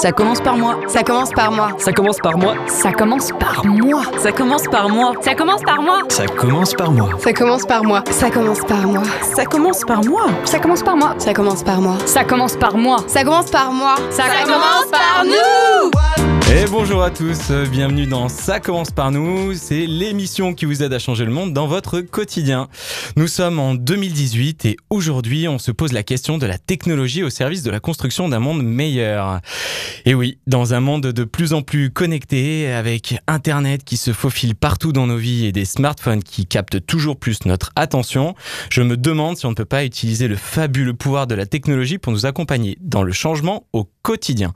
Ça commence par moi. Ça commence par moi. Ça commence par moi. Ça commence par moi. Ça commence par moi. Ça commence par moi. Ça commence par moi. Ça commence par moi. Ça commence par moi. Ça commence par moi. Ça commence par moi. Ça commence par moi. Ça commence par moi. Ça commence par moi. Ça, commence par nous. Et bonjour à tous, bienvenue dans Ça commence par nous, c'est l'émission qui vous aide à changer le monde dans votre quotidien. Nous sommes en 2018 et aujourd'hui on se pose la question de la technologie au service de la construction d'un monde meilleur. Et oui, dans un monde de plus en plus connecté, avec Internet qui se faufile partout dans nos vies et des smartphones qui captent toujours plus notre attention, je me demande si on ne peut pas utiliser le fabuleux pouvoir de la technologie pour nous accompagner dans le changement au quotidien.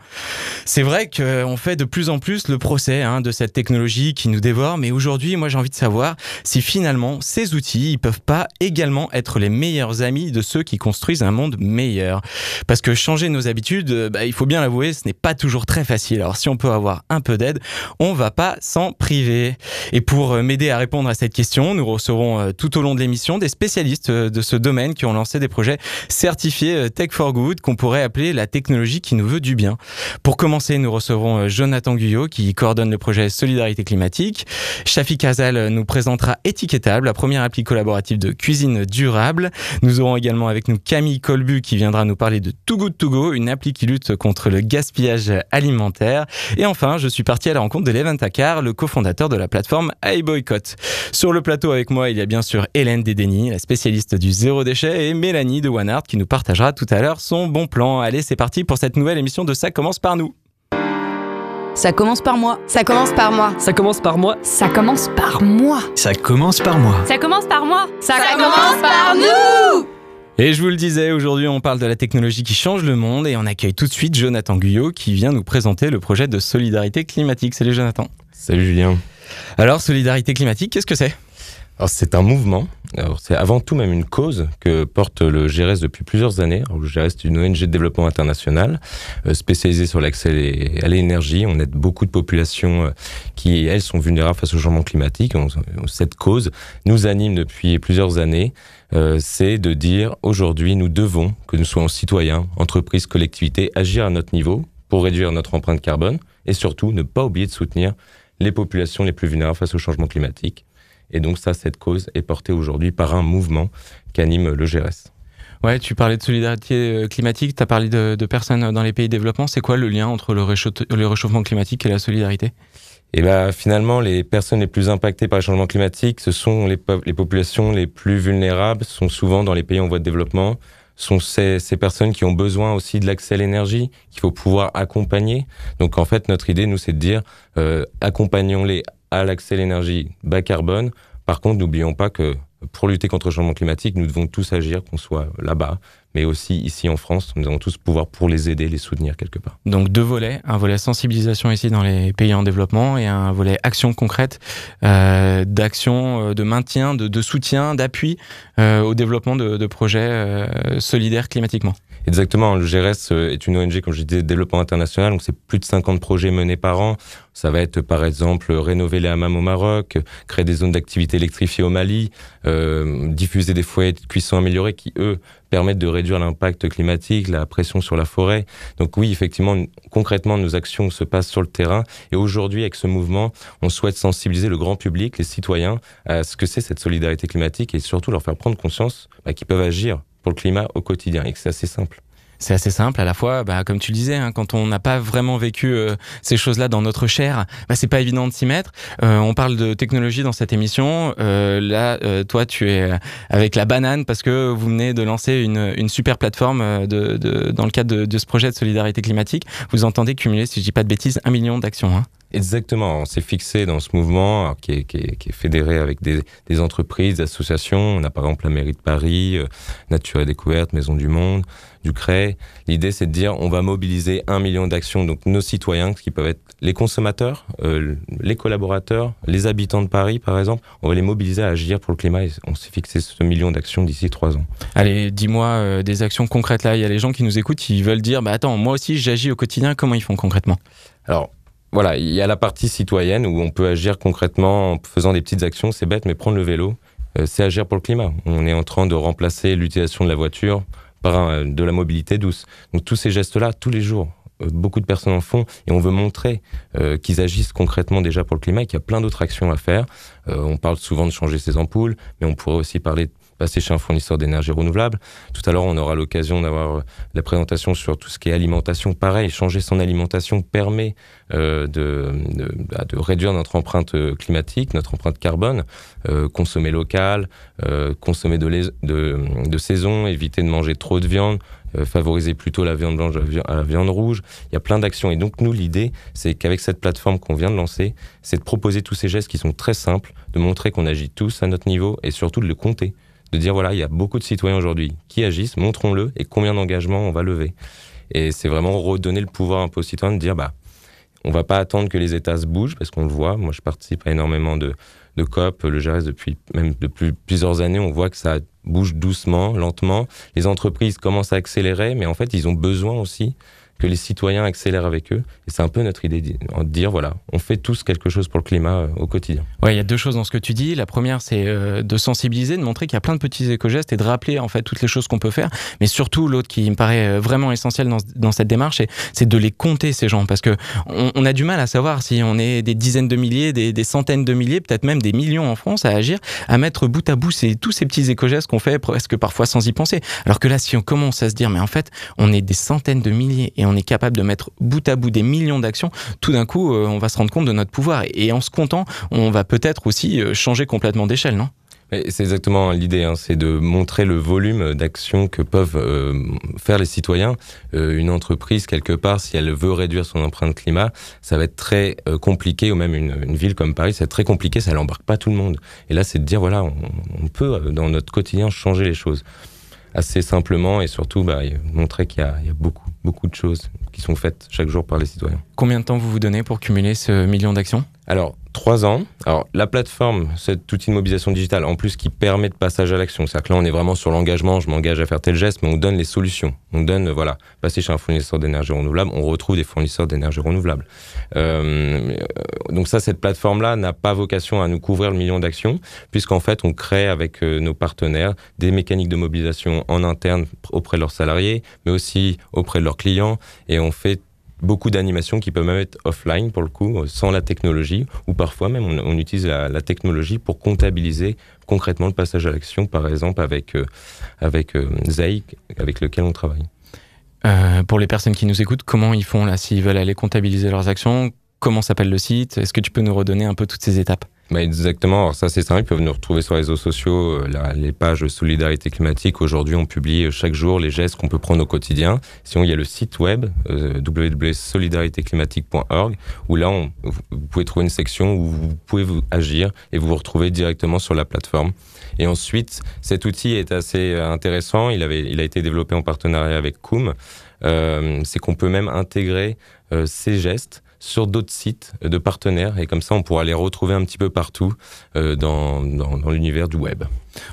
C'est vrai qu'on fait de plus en plus le procès hein, de cette technologie qui nous dévore, mais aujourd'hui, moi j'ai envie de savoir si finalement ces outils ils peuvent pas également être les meilleurs amis de ceux qui construisent un monde meilleur. Parce que changer nos habitudes, bah, il faut bien l'avouer, ce n'est pas toujours très facile. Alors si on peut avoir un peu d'aide, on va pas s'en priver. Et pour euh, m'aider à répondre à cette question, nous recevrons euh, tout au long de l'émission des spécialistes euh, de ce domaine qui ont lancé des projets certifiés Tech for Good qu'on pourrait appeler la technologie qui nous veut du bien. Pour commencer, nous recevrons Jonathan Guyot qui coordonne le projet Solidarité climatique. Shafi Kazal nous présentera Étiquetable, la première appli collaborative de cuisine durable. Nous aurons également avec nous Camille Colbu qui viendra nous parler de Too Good To Go, une appli qui lutte contre le gaspillage alimentaire. Et enfin, je suis parti à la rencontre de Levin Takar, le cofondateur de la plateforme iBoycott. Sur le plateau avec moi, il y a bien sûr Hélène Dedeni, la spécialiste du zéro déchet, et Mélanie de OneArt qui nous partagera tout à l'heure son bon plan. Allez, c'est parti pour cette nouvelle émission de Ça commence par nous. Ça commence par moi. Ça commence par moi. Ça commence par moi. Ça commence par moi. Ça commence par moi. Ça commence par moi. Ça, commence par nous. Et je vous le disais, aujourd'hui on parle de la technologie qui change le monde et on accueille tout de suite Jonathan Guyot qui vient nous présenter le projet de solidarité climatique. Salut Jonathan. Salut Julien. Alors solidarité climatique, qu'est-ce que c'est? Alors c'est un mouvement, c'est avant tout même une cause que porte le GRS depuis plusieurs années. Le GRS est une ONG de développement international euh, spécialisée sur l'accès à l'énergie. On aide beaucoup de populations euh, qui, elles, sont vulnérables face au changement climatique. cette cause nous anime depuis plusieurs années. Euh, c'est de dire aujourd'hui nous devons, que nous soyons citoyens, entreprises, collectivités, agir à notre niveau pour réduire notre empreinte carbone et surtout ne pas oublier de soutenir les populations les plus vulnérables face au changement climatique. Et donc ça, cette cause est portée aujourd'hui par un mouvement qu'anime le GRS. Ouais, tu parlais de solidarité euh, climatique, tu as parlé de, personnes dans les pays développement. C'est quoi le lien entre le, réchauffement climatique et la solidarité? Et eh bien, finalement, les personnes les plus impactées par le changement climatique, ce sont les, les populations les plus vulnérables, sont souvent dans les pays en voie de développement, sont ces, ces personnes qui ont besoin aussi de l'accès à l'énergie, qu'il faut pouvoir accompagner. Donc en fait, notre idée, nous, c'est de dire, euh, accompagnons-les à l'accès à l'énergie bas carbone. Par contre, n'oublions pas que pour lutter contre le changement climatique, nous devons tous agir, qu'on soit là-bas, mais aussi ici en France, nous devons tous pouvoir pour les aider, les soutenir quelque part. Donc deux volets, un volet sensibilisation ici dans les pays en développement et un volet action concrète, euh, d'action, euh, de maintien, de, soutien, d'appui euh, au développement de, de projets euh, solidaires climatiquement. Exactement, le GRS euh, est une ONG, comme je disais, de développement international, donc c'est plus de 50 projets menés par an. Ça va être par exemple rénover les hammams au Maroc, créer des zones d'activité électrifiées au Mali, euh, diffuser des foyers de cuisson améliorés qui, eux, permettent de réduire l'impact climatique, la pression sur la forêt. Donc oui, effectivement, concrètement, nos actions se passent sur le terrain. Et aujourd'hui, avec ce mouvement, on souhaite sensibiliser le grand public, les citoyens, à ce que c'est cette solidarité climatique et surtout leur faire prendre conscience bah, qu'ils peuvent agir pour le climat au quotidien et que c'est assez simple. C'est assez simple à la fois, bah, comme tu le disais, hein, quand on n'a pas vraiment vécu euh, ces choses-là dans notre chair, bah, c'est pas évident de s'y mettre. Euh, on parle de technologie dans cette émission. Euh, là, toi, tu es avec la banane parce que vous venez de lancer une, super plateforme dans le cadre de, de, ce projet de solidarité climatique. Vous entendez cumuler, si je dis pas de bêtises, un million d'actions. Hein. Exactement, on s'est fixé dans ce mouvement qui, est, qui, est, qui, est, fédéré avec des, des, entreprises, des associations. On a par exemple la mairie de Paris, euh, Nature et Découverte, Maison du Monde, du CRE. L'idée c'est de dire on va mobiliser un million d'actions, donc nos citoyens qui peuvent être les consommateurs, euh, les collaborateurs, les habitants de Paris par exemple. On va les mobiliser à agir pour le climat et on s'est fixé ce million d'actions d'ici trois ans. Allez, dis-moi euh, des actions concrètes là. Il y a les gens qui nous écoutent, ils veulent dire bah attends, moi aussi j'agis au quotidien. Comment ils font concrètement? Alors voilà, il y a la partie citoyenne où on peut agir concrètement en faisant des petites actions. C'est bête, mais prendre le vélo, euh, c'est agir pour le climat. On est en train de remplacer l'utilisation de la voiture par de la mobilité douce. Donc tous ces gestes-là, tous les jours, euh, beaucoup de personnes en font, et on veut montrer euh, qu'ils agissent concrètement déjà pour le climat et qu'il y a plein d'autres actions à faire. Euh, on parle souvent de changer ses ampoules, mais on pourrait aussi parler de passer chez un fournisseur d'énergie renouvelable. Tout à l'heure, on aura l'occasion d'avoir euh, la présentation sur tout ce qui est alimentation. Pareil, changer son alimentation permet euh, bah, de réduire notre empreinte euh, climatique, notre empreinte carbone, consommer local, consommer de, de, saison, éviter de manger trop de viande, favoriser plutôt la viande blanche à la viande rouge. Il y a plein d'actions. Et donc, nous, l'idée, c'est qu'avec cette plateforme qu'on vient de lancer, c'est de proposer tous ces gestes qui sont très simples, de montrer qu'on agit tous à notre niveau et surtout de le compter. De dire, voilà, il y a beaucoup de citoyens aujourd'hui qui agissent, montrons-le et combien d'engagements on va lever. Et c'est vraiment redonner le pouvoir un peu aux citoyens de dire, bah, on va pas attendre que les États se bougent parce qu'on le voit. Moi, je participe à énormément de, de COP, le GRS depuis même depuis plusieurs années. On voit que ça bouge doucement, lentement. Les entreprises commencent à accélérer, mais en fait, ils ont besoin aussi que les citoyens accélèrent avec eux. Et c'est un peu notre idée de dire, voilà, on fait tous quelque chose pour le climat euh, au quotidien. Ouais, il y a deux choses dans ce que tu dis. La première, c'est euh, de sensibiliser, de montrer qu'il y a plein de petits éco-gestes et de rappeler en fait toutes les choses qu'on peut faire. Mais surtout, l'autre qui me paraît euh, vraiment essentiel dans, cette démarche, c'est- c'est de les compter ces gens, parce que on, on a du mal à savoir si on est des dizaines de milliers, des, des centaines de milliers, peut-être même des millions en France à agir, à mettre bout à bout ces, tous ces petits éco-gestes qu'on fait presque parfois sans y penser. Alors que là, si on commence à se dire, mais en fait, on est des centaines de milliers et on est capable de mettre bout à bout des millions d'actions, tout d'un coup, euh, on va se rendre compte de notre pouvoir. Et en se comptant, on va peut-être aussi euh, changer complètement d'échelle, non? C'est exactement l'idée, hein, c'est de montrer le volume d'actions que peuvent euh, faire les citoyens. Une entreprise, quelque part, si elle veut réduire son empreinte climat, ça va être très compliqué, ou même une, ville comme Paris, c'est très compliqué, ça n'embarque pas tout le monde. Et là, c'est de dire, voilà, on, on peut, dans notre quotidien, changer les choses assez simplement et surtout bah, montrer qu'il y a beaucoup, beaucoup de choses qui sont faites chaque jour par les citoyens. Combien de temps vous vous donnez pour cumuler ce million d'actions? Alors, trois ans. Alors, la plateforme, cet outil de mobilisation digitale, en plus qui permet de passage à l'action. C'est-à-dire que là, on est vraiment sur l'engagement, je m'engage à faire tel geste, mais on donne les solutions. On donne, voilà, passer chez un fournisseur d'énergie renouvelable, on retrouve des fournisseurs d'énergie renouvelable. Euh, donc ça, cette plateforme-là n'a pas vocation à nous couvrir le million d'actions, puisqu'en fait, on crée avec euh, nos partenaires des mécaniques de mobilisation en interne auprès de leurs salariés, mais aussi auprès de leurs clients, et on fait beaucoup d'animations qui peuvent même être offline pour le coup, euh, sans la technologie, ou parfois même on, utilise la, la technologie pour comptabiliser concrètement le passage à l'action, par exemple avec, euh, avec euh, Zeik, avec lequel on travaille. Euh, Pour les personnes qui nous écoutent, comment ils font là s'ils veulent aller comptabiliser leurs actions? Comment s'appelle le site? Est-ce que tu peux nous redonner un peu toutes ces étapes? Bah exactement, alors ça c'est simple, ils peuvent nous retrouver sur les réseaux sociaux, euh, la- les pages Solidarité climatique. Aujourd'hui, on publie euh, chaque jour les gestes qu'on peut prendre au quotidien. Sinon, il y a le site web euh, www.solidaritéclimatique.org où là, vous pouvez trouver une section où vous pouvez vous agir et vous vous retrouvez directement sur la plateforme. Et ensuite, cet outil est assez euh, intéressant. Il, avait, il a été développé en partenariat avec. Euh, c'est qu'on peut même intégrer ces gestes sur d'autres sites de partenaires et comme ça on pourra les retrouver un petit peu partout euh, dans, dans, dans l'univers du web.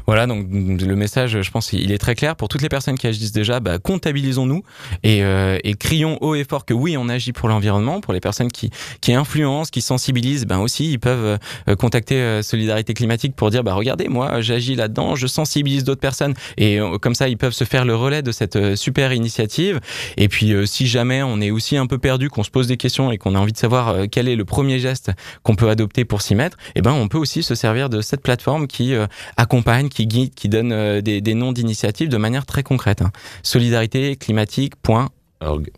Voilà, donc le message, je pense, il est très clair pour toutes les personnes qui agissent déjà. Bah, comptabilisons-nous et, euh, et crions haut et fort que oui, on agit pour l'environnement. Pour les personnes qui, qui influencent, qui sensibilisent, ben aussi, ils peuvent euh, contacter euh, Solidarité Climatique pour dire, bah regardez, moi, j'agis là-dedans, je sensibilise d'autres personnes et euh, comme ça, ils peuvent se faire le relais de cette euh, super initiative. Et puis, si jamais on est aussi un peu perdu, qu'on se pose des questions et qu'on a envie de savoir quel est le premier geste qu'on peut adopter pour s'y mettre, eh ben, on peut aussi se servir de cette plateforme qui euh, accompagne, qui guide, qui donne euh, des, des noms d'initiatives de manière très concrète. Hein. Solidaritéclimatique.org.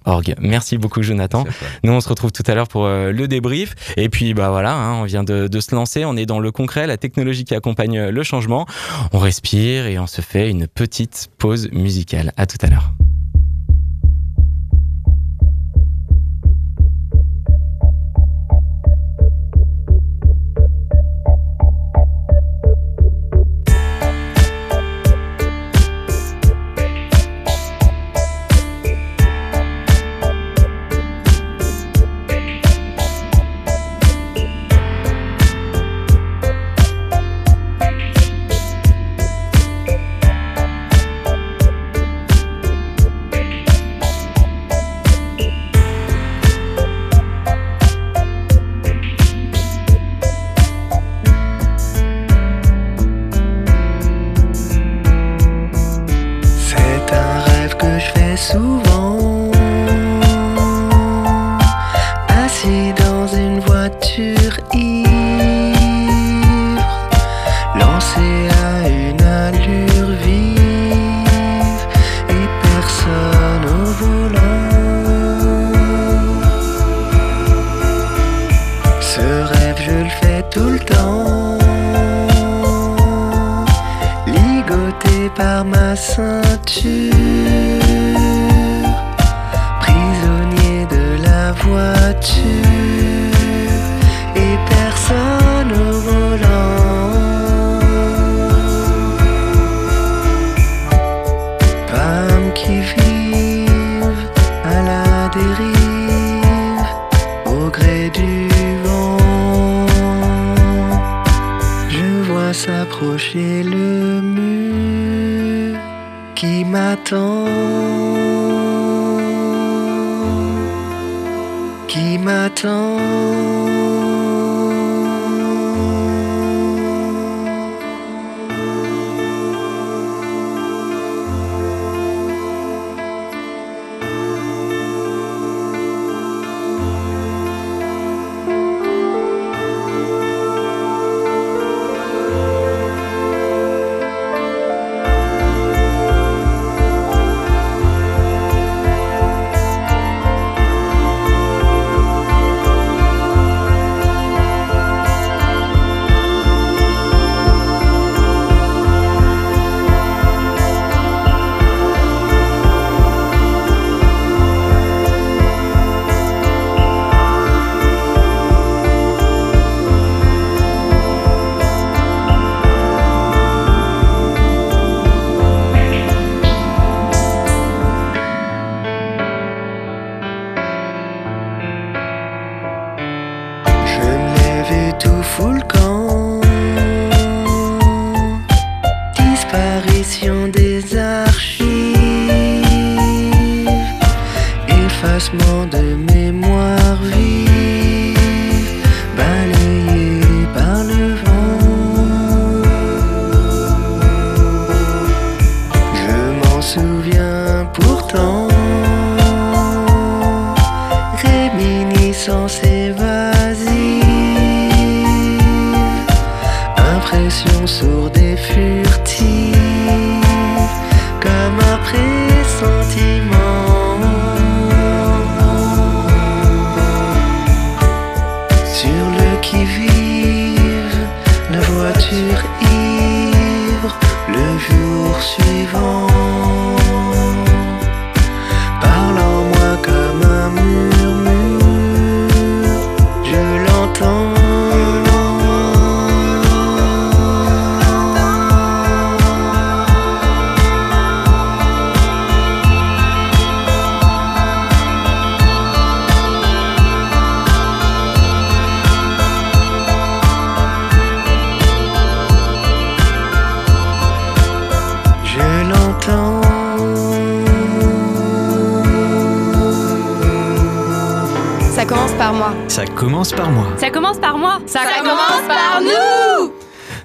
Org. Merci beaucoup Jonathan. Nous on se retrouve tout à l'heure pour euh, le débrief et puis bah voilà, hein, on vient de, de se lancer, on est dans le concret, la technologie qui accompagne euh, le changement. On respire et on se fait une petite pause musicale. À tout à l'heure.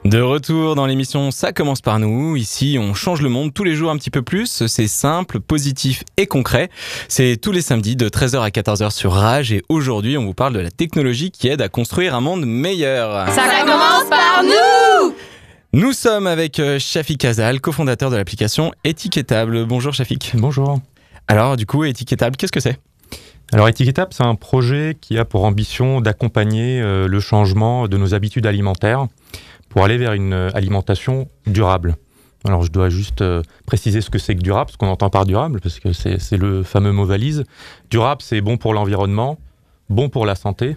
De retour dans l'émission Ça commence par nous. Ici, on change le monde tous les jours un petit peu plus. C'est simple, positif et concret. C'est tous les samedis de 13h à 14h sur Rage et aujourd'hui, on vous parle de la technologie qui aide à construire un monde meilleur. Ça commence par nous. Nous sommes avec euh, Shafik Azal, cofondateur de l'application Étiquetable. Bonjour Shafik. Bonjour. Alors, du coup, Étiquetable, qu'est-ce que c'est? Alors Étiquetable, c'est un projet qui a pour ambition d'accompagner euh, le changement de nos habitudes alimentaires pour aller vers une euh, alimentation durable. Alors je dois juste euh, préciser ce que c'est que durable, ce qu'on entend par durable, parce que c'est c'est le fameux mot valise. Durable, c'est bon pour l'environnement, bon pour la santé,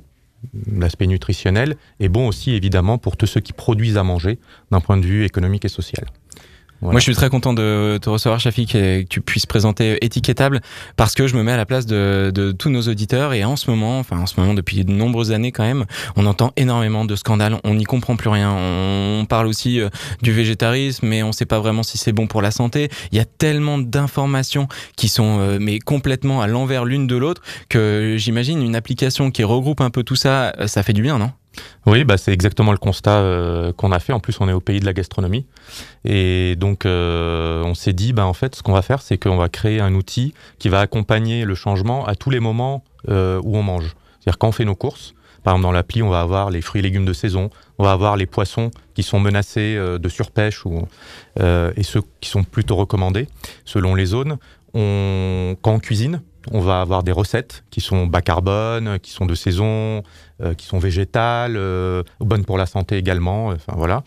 l'aspect nutritionnel, et bon aussi évidemment pour tous ceux qui produisent à manger d'un point de vue économique et social. Moi, je suis très content de te recevoir, Shafik, et que tu puisses présenter Étiquetable, parce que je me mets à la place de, de tous nos auditeurs. Et en ce moment, enfin en ce moment depuis de nombreuses années quand même, on entend énormément de scandales. On n'y comprend plus rien. On parle aussi euh, du végétarisme, mais on ne sait pas vraiment si c'est bon pour la santé. Il y a tellement d'informations qui sont euh, mais complètement à l'envers l'une de l'autre que j'imagine une application qui regroupe un peu tout ça, euh, ça fait du bien, non? Oui, bah, c'est exactement le constat euh, qu'on a fait. En plus, on est au pays de la gastronomie. Et donc, euh, on s'est dit, bah, en fait, ce qu'on va faire, c'est qu'on va créer un outil qui va accompagner le changement à tous les moments euh, où on mange. C'est-à-dire quand on fait nos courses, Par exemple, dans l'appli, on va avoir les fruits et légumes de saison, on va avoir les poissons qui sont menacés de surpêche ou, et ceux qui sont plutôt recommandés selon les zones. On, quand on cuisine, on va avoir des recettes qui sont bas carbone, qui sont de saison, euh, qui sont végétales, euh, bonnes pour la santé également. Enfin voilà.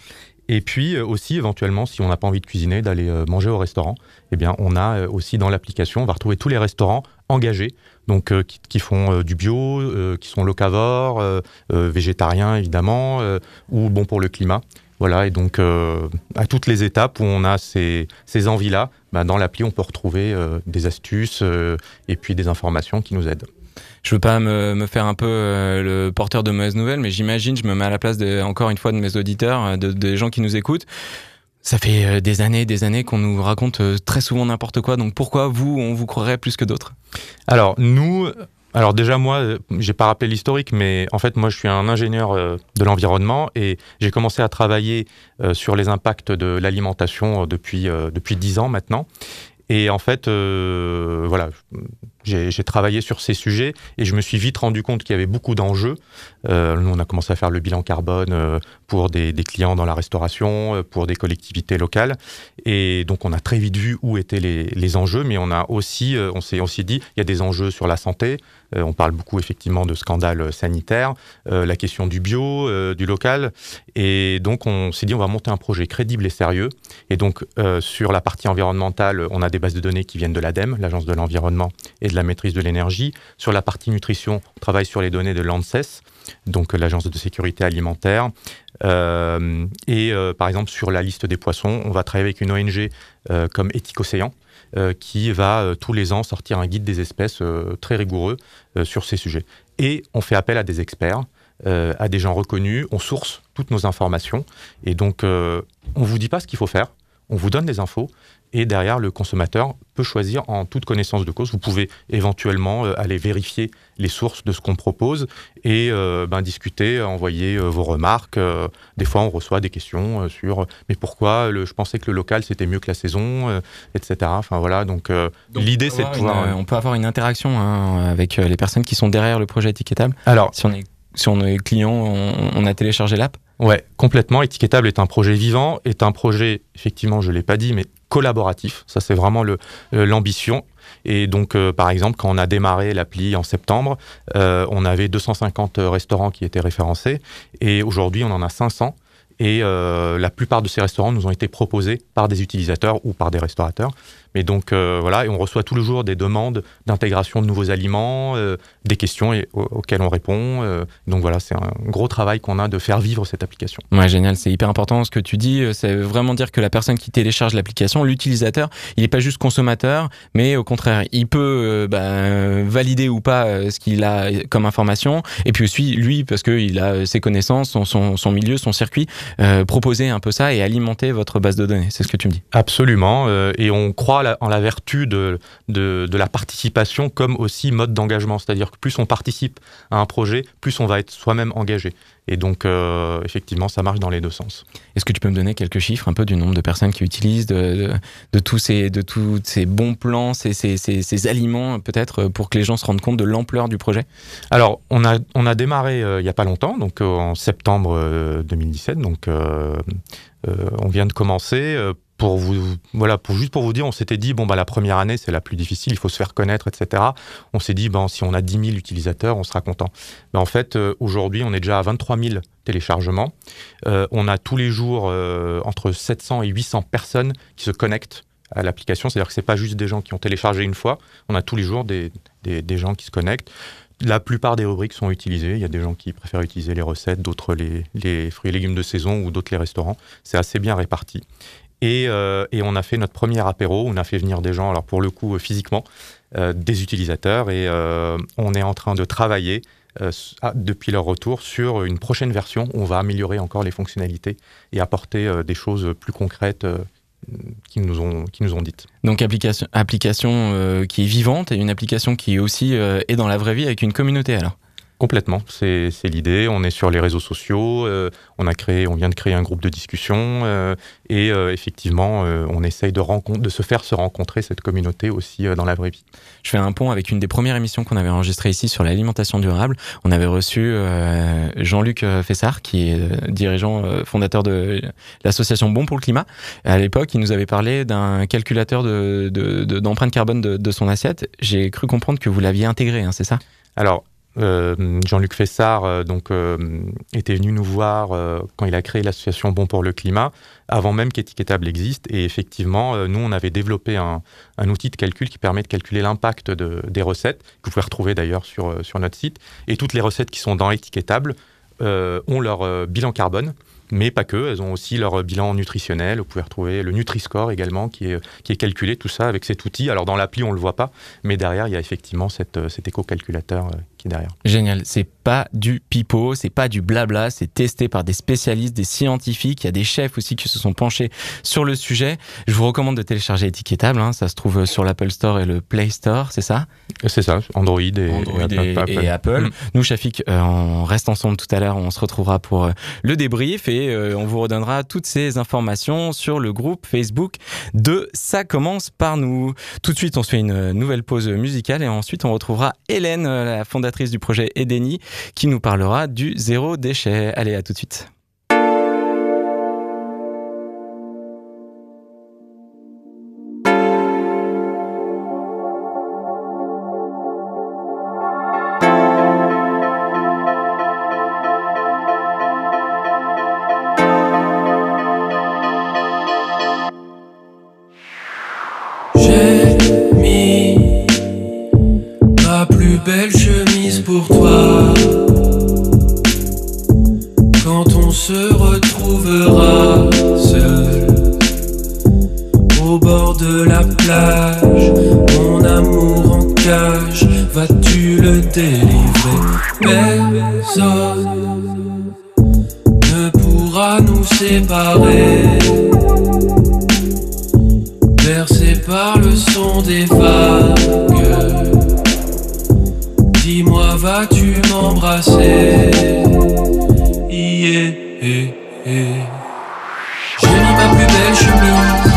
Et puis euh, aussi, éventuellement, si on n'a pas envie de cuisiner, d'aller euh, manger au restaurant, eh bien, on a euh, aussi dans l'application, on va retrouver tous les restaurants engagés, donc euh, qui, qui font euh, du bio, euh, qui sont locavores, euh, euh, végétariens évidemment, euh, ou bon pour le climat. Voilà, et donc euh, à toutes les étapes où on a ces, ces envies-là, bah, dans l'appli, on peut retrouver euh, des astuces euh, et puis des informations qui nous aident. Je veux pas me, me faire un peu le porteur de mauvaises nouvelles, mais j'imagine, je me mets à la place de, encore une fois de mes auditeurs, de- des gens qui nous écoutent. Ça fait des années et des années qu'on nous raconte très souvent n'importe quoi, donc pourquoi vous, on vous croirait plus que d'autres? Alors nous, alors déjà moi, euh, j'ai pas rappelé l'historique, mais en fait moi je suis un ingénieur euh, de l'environnement et j'ai commencé à travailler euh, sur les impacts de l'alimentation depuis depuis dix ans maintenant. Et en fait, voilà, j'ai travaillé sur ces sujets et je me suis vite rendu compte qu'il y avait beaucoup d'enjeux. Euh, nous, on a commencé à faire le bilan carbone euh, pour des, clients dans la restauration, euh, pour des collectivités locales. Et donc, on a très vite vu où étaient les, enjeux, mais on a aussi, on s'est aussi dit, il y a des enjeux sur la santé. On parle beaucoup effectivement de scandales sanitaires, la question du bio, du local. Et donc, on s'est dit, on va monter un projet crédible et sérieux. Et donc, sur la partie environnementale, on a des bases de données qui viennent de l'ADEME, l'Agence de l'environnement et la maîtrise de l'énergie. Sur la partie nutrition, on travaille sur les données de l'ANSES, donc euh, l'Agence de sécurité alimentaire. Euh, et euh, par exemple, sur la liste des poissons, on va travailler avec une ONG comme Éthique Océan, qui va tous les ans sortir un guide des espèces très rigoureux sur ces sujets. Et on fait appel à des experts, à des gens reconnus, on source toutes nos informations, et donc on vous dit pas ce qu'il faut faire, on vous donne des infos, et derrière, le consommateur peut choisir en toute connaissance de cause. Vous pouvez éventuellement euh, aller vérifier les sources de ce qu'on propose et euh, ben, discuter, envoyer euh, vos remarques. Des fois, on reçoit des questions sur mais pourquoi le, je pensais que le local c'était mieux que la saison, etc. Enfin voilà, donc, euh, Donc, l'idée c'est de pouvoir. une- on peut avoir une interaction hein, avec les personnes qui sont derrière le projet étiquetable. Alors, Si on est, si on est client, on, on a téléchargé l'app. Ouais, complètement. Étiquetable est un projet vivant, est un projet, effectivement, je ne l'ai pas dit, mais collaboratif. Ça, c'est vraiment euh, l'ambition. Et donc, euh, par exemple, quand on a démarré l'appli en septembre, euh, on avait 250 restaurants qui étaient référencés. Et aujourd'hui, on en a 500. Et la plupart de ces restaurants nous ont été proposés par des utilisateurs ou par des restaurateurs. Mais donc euh, voilà, et on reçoit tous les jours des demandes d'intégration de nouveaux aliments, euh, des questions et- auxquelles on répond. euh. donc voilà, c'est un gros travail qu'on a de faire vivre cette application. Ouais, génial, c'est hyper important ce que tu dis. C'est vraiment dire que la personne qui télécharge l'application, l'utilisateur, il n'est pas juste consommateur, mais au contraire, il peut bah, valider ou pas ce qu'il a comme information. Et puis aussi, lui, parce qu'il a ses connaissances, son, son, son milieu, son circuit, proposer un peu ça et alimenter votre base de données. C'est ce que tu me dis. Absolument, et on croit la- en la vertu de, de, de la participation comme aussi mode d'engagement, c'est-à-dire que plus on participe à un projet, plus on va être soi-même engagé. Et donc, euh, effectivement, ça marche dans les deux sens. Est-ce que tu peux me donner quelques chiffres un peu du nombre de personnes qui utilisent, de, de, tous, ces, de tous ces bons plans, ces, ces, ces, ces aliments, peut-être, pour que les gens se rendent compte de l'ampleur du projet? Alors, on a, on a démarré euh, il n'y a pas longtemps, donc euh, en septembre euh, 2017, donc euh, euh, on vient de commencer. euh, pour vous, voilà, pour juste pour vous dire, on s'était dit bon bah la première année c'est la plus difficile, il faut se faire connaître, etc. On s'est dit bon si on a 10 000 utilisateurs, on sera content. Mais en fait euh, aujourd'hui on est déjà à 23 000 téléchargements. Euh, on a tous les jours euh, entre 700 et 800 personnes qui se connectent à l'application, c'est-à-dire que c'est pas juste des gens qui ont téléchargé une fois, on a tous les jours des, des, des gens qui se connectent. La plupart des rubriques sont utilisées. Il y a des gens qui préfèrent utiliser les recettes, d'autres les, fruits et légumes de saison ou d'autres les restaurants. C'est assez bien réparti. Et, euh, et on a fait notre premier apéro. On a fait venir des gens, alors pour le coup euh, physiquement, euh, des utilisateurs. Et on est en train de travailler à- depuis leur retour sur une prochaine version on va améliorer encore les fonctionnalités et apporter des choses plus concrètes qui, nous ont, dites. Donc application, application euh, qui est vivante et une application qui aussi euh, est dans la vraie vie avec une communauté alors. Complètement, c'est l'idée. On est sur les réseaux sociaux, euh, on, a créé, on vient de créer un groupe de discussion euh, et euh, effectivement, on essaye de, se faire se rencontrer cette communauté aussi dans la vraie vie. Je fais un pont avec une des premières émissions qu'on avait enregistrées ici sur l'alimentation durable. On avait reçu Jean-Luc Fessard, qui est dirigeant fondateur de l'association Bon pour le climat. À l'époque, il nous avait parlé d'un calculateur de- de- de- d'empreinte carbone de, de son assiette. J'ai cru comprendre que vous l'aviez intégré, hein, c'est ça? Alors, euh, Jean-Luc Fessard euh, donc, euh, était venu nous voir quand il a créé l'association Bon pour le climat, avant même qu'Étiquetable existe. Et effectivement, nous, on avait développé un, outil de calcul qui permet de calculer l'impact de- des recettes, que vous pouvez retrouver d'ailleurs sur, sur notre site. Et toutes les recettes qui sont dans Étiquetable ont leur bilan carbone. Mais pas que, elles ont aussi leur bilan nutritionnel. Vous pouvez retrouver le Nutri-Score également, qui est, qui est calculé, tout ça avec cet outil. Alors dans l'appli, on ne le voit pas, mais derrière, il y a effectivement cette, euh, cet éco-calculateur euh, qui est derrière. Génial. C'est pas du pipeau, c'est pas du blabla, c'est testé par des spécialistes, des scientifiques. Il y a des chefs aussi qui se sont penchés sur le sujet. Je vous recommande de télécharger Étiquetable. hein. Ça se trouve sur l'Apple Store et le Play Store, c'est ça? C'est ça, Android et, Android et et, Apple. et Apple. Mm. Nous, Shafik, euh, on reste ensemble tout à l'heure. On se retrouvera pour euh, le débrief et euh, on vous redonnera toutes ces informations sur le groupe Facebook de Ça commence par nous. Tout de suite, on se fait une nouvelle pause musicale et ensuite, on retrouvera Hélène, la fondatrice du projet Edeni, qui nous parlera du zéro déchet. Allez, à tout de suite. Par le son des vagues. Dis-moi, vas-tu m'embrasser? Yeah, yeah, yeah. J'ai mis ma plus belle chemise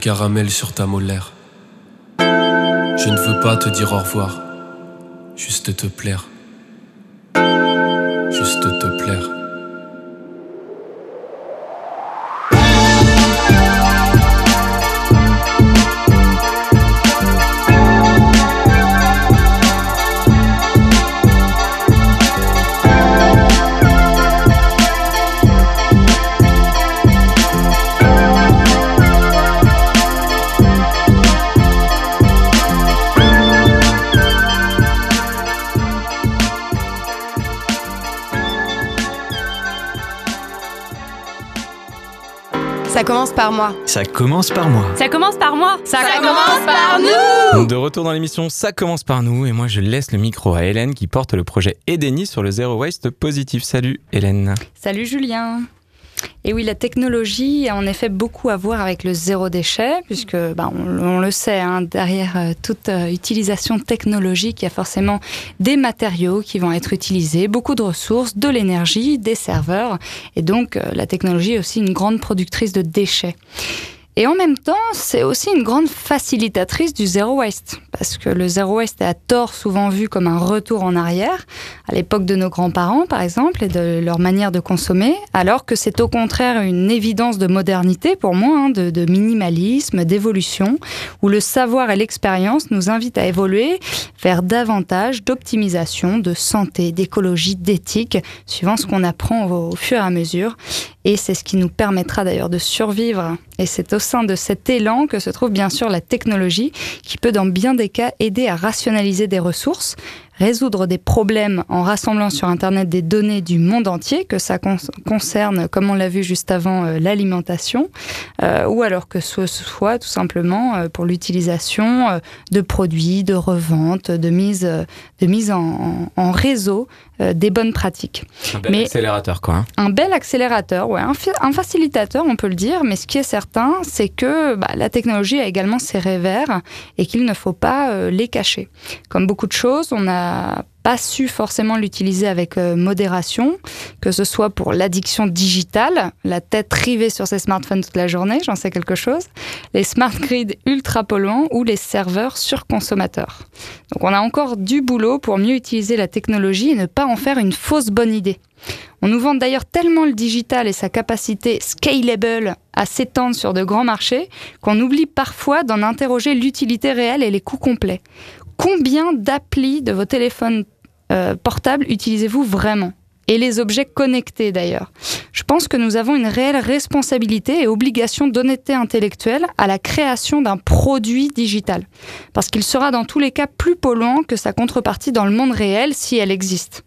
caramel sur ta molaire. Je ne veux pas te dire au revoir, juste te plaire. Par moi. Ça commence par moi. Ça commence par moi. Ça, commence par nous. De retour dans l'émission Ça commence par nous et moi je laisse le micro à Hélène qui porte le projet Edeni sur le zéro waste positif. Salut Hélène. Salut Julien. Et oui, la technologie a en effet beaucoup à voir avec le zéro déchet, puisque bah, on, le sait, hein, derrière euh, toute euh, utilisation technologique, il y a forcément des matériaux qui vont être utilisés, beaucoup de ressources, de l'énergie, des serveurs, et donc euh, la technologie est aussi une grande productrice de déchets. Et en même temps, c'est aussi une grande facilitatrice du zéro waste, parce que le zéro waste est à tort souvent vu comme un retour en arrière, à l'époque de nos grands-parents par exemple, et de leur manière de consommer, alors que c'est au contraire une évidence de modernité pour moi, hein, de, minimalisme, d'évolution, où le savoir et l'expérience nous invitent à évoluer vers davantage d'optimisation, de santé, d'écologie, d'éthique, suivant ce qu'on apprend au, fur et à mesure. Et c'est ce qui nous permettra d'ailleurs de survivre. Et c'est sein de cet élan que se trouve bien sûr la technologie qui peut dans bien des cas aider à rationaliser des ressources, résoudre des problèmes en rassemblant sur Internet des données du monde entier, que ça con concerne, comme on l'a vu juste avant, euh, l'alimentation, euh, ou alors que ce soit tout simplement euh, pour l'utilisation de produits, de revente, de mise, de mise en, en, en réseau des bonnes pratiques. Un bel mais accélérateur, quoi. Hein. Un bel accélérateur, ouais, un, un, facilitateur, on peut le dire, mais ce qui est certain, c'est que bah, la technologie a également ses revers et qu'il ne faut pas les cacher. Comme beaucoup de choses, on pas su forcément l'utiliser avec euh, modération, que ce soit pour l'addiction digitale, la tête rivée sur ses smartphones toute la journée, j'en sais quelque chose, les smart grids ultra polluants ou les serveurs surconsommateurs. Donc on a encore du boulot pour mieux utiliser la technologie et ne pas en faire une fausse bonne idée. On nous vend d'ailleurs tellement le digital et sa capacité scalable à s'étendre sur de grands marchés qu'on oublie parfois d'en interroger l'utilité réelle et les coûts complets. Combien d'applis de vos téléphones euh, portables utilisez-vous vraiment? Et les objets connectés d'ailleurs. Je pense que nous avons une réelle responsabilité et obligation d'honnêteté intellectuelle à la création d'un produit digital, parce qu'il sera dans tous les cas plus polluant que sa contrepartie dans le monde réel si elle existe.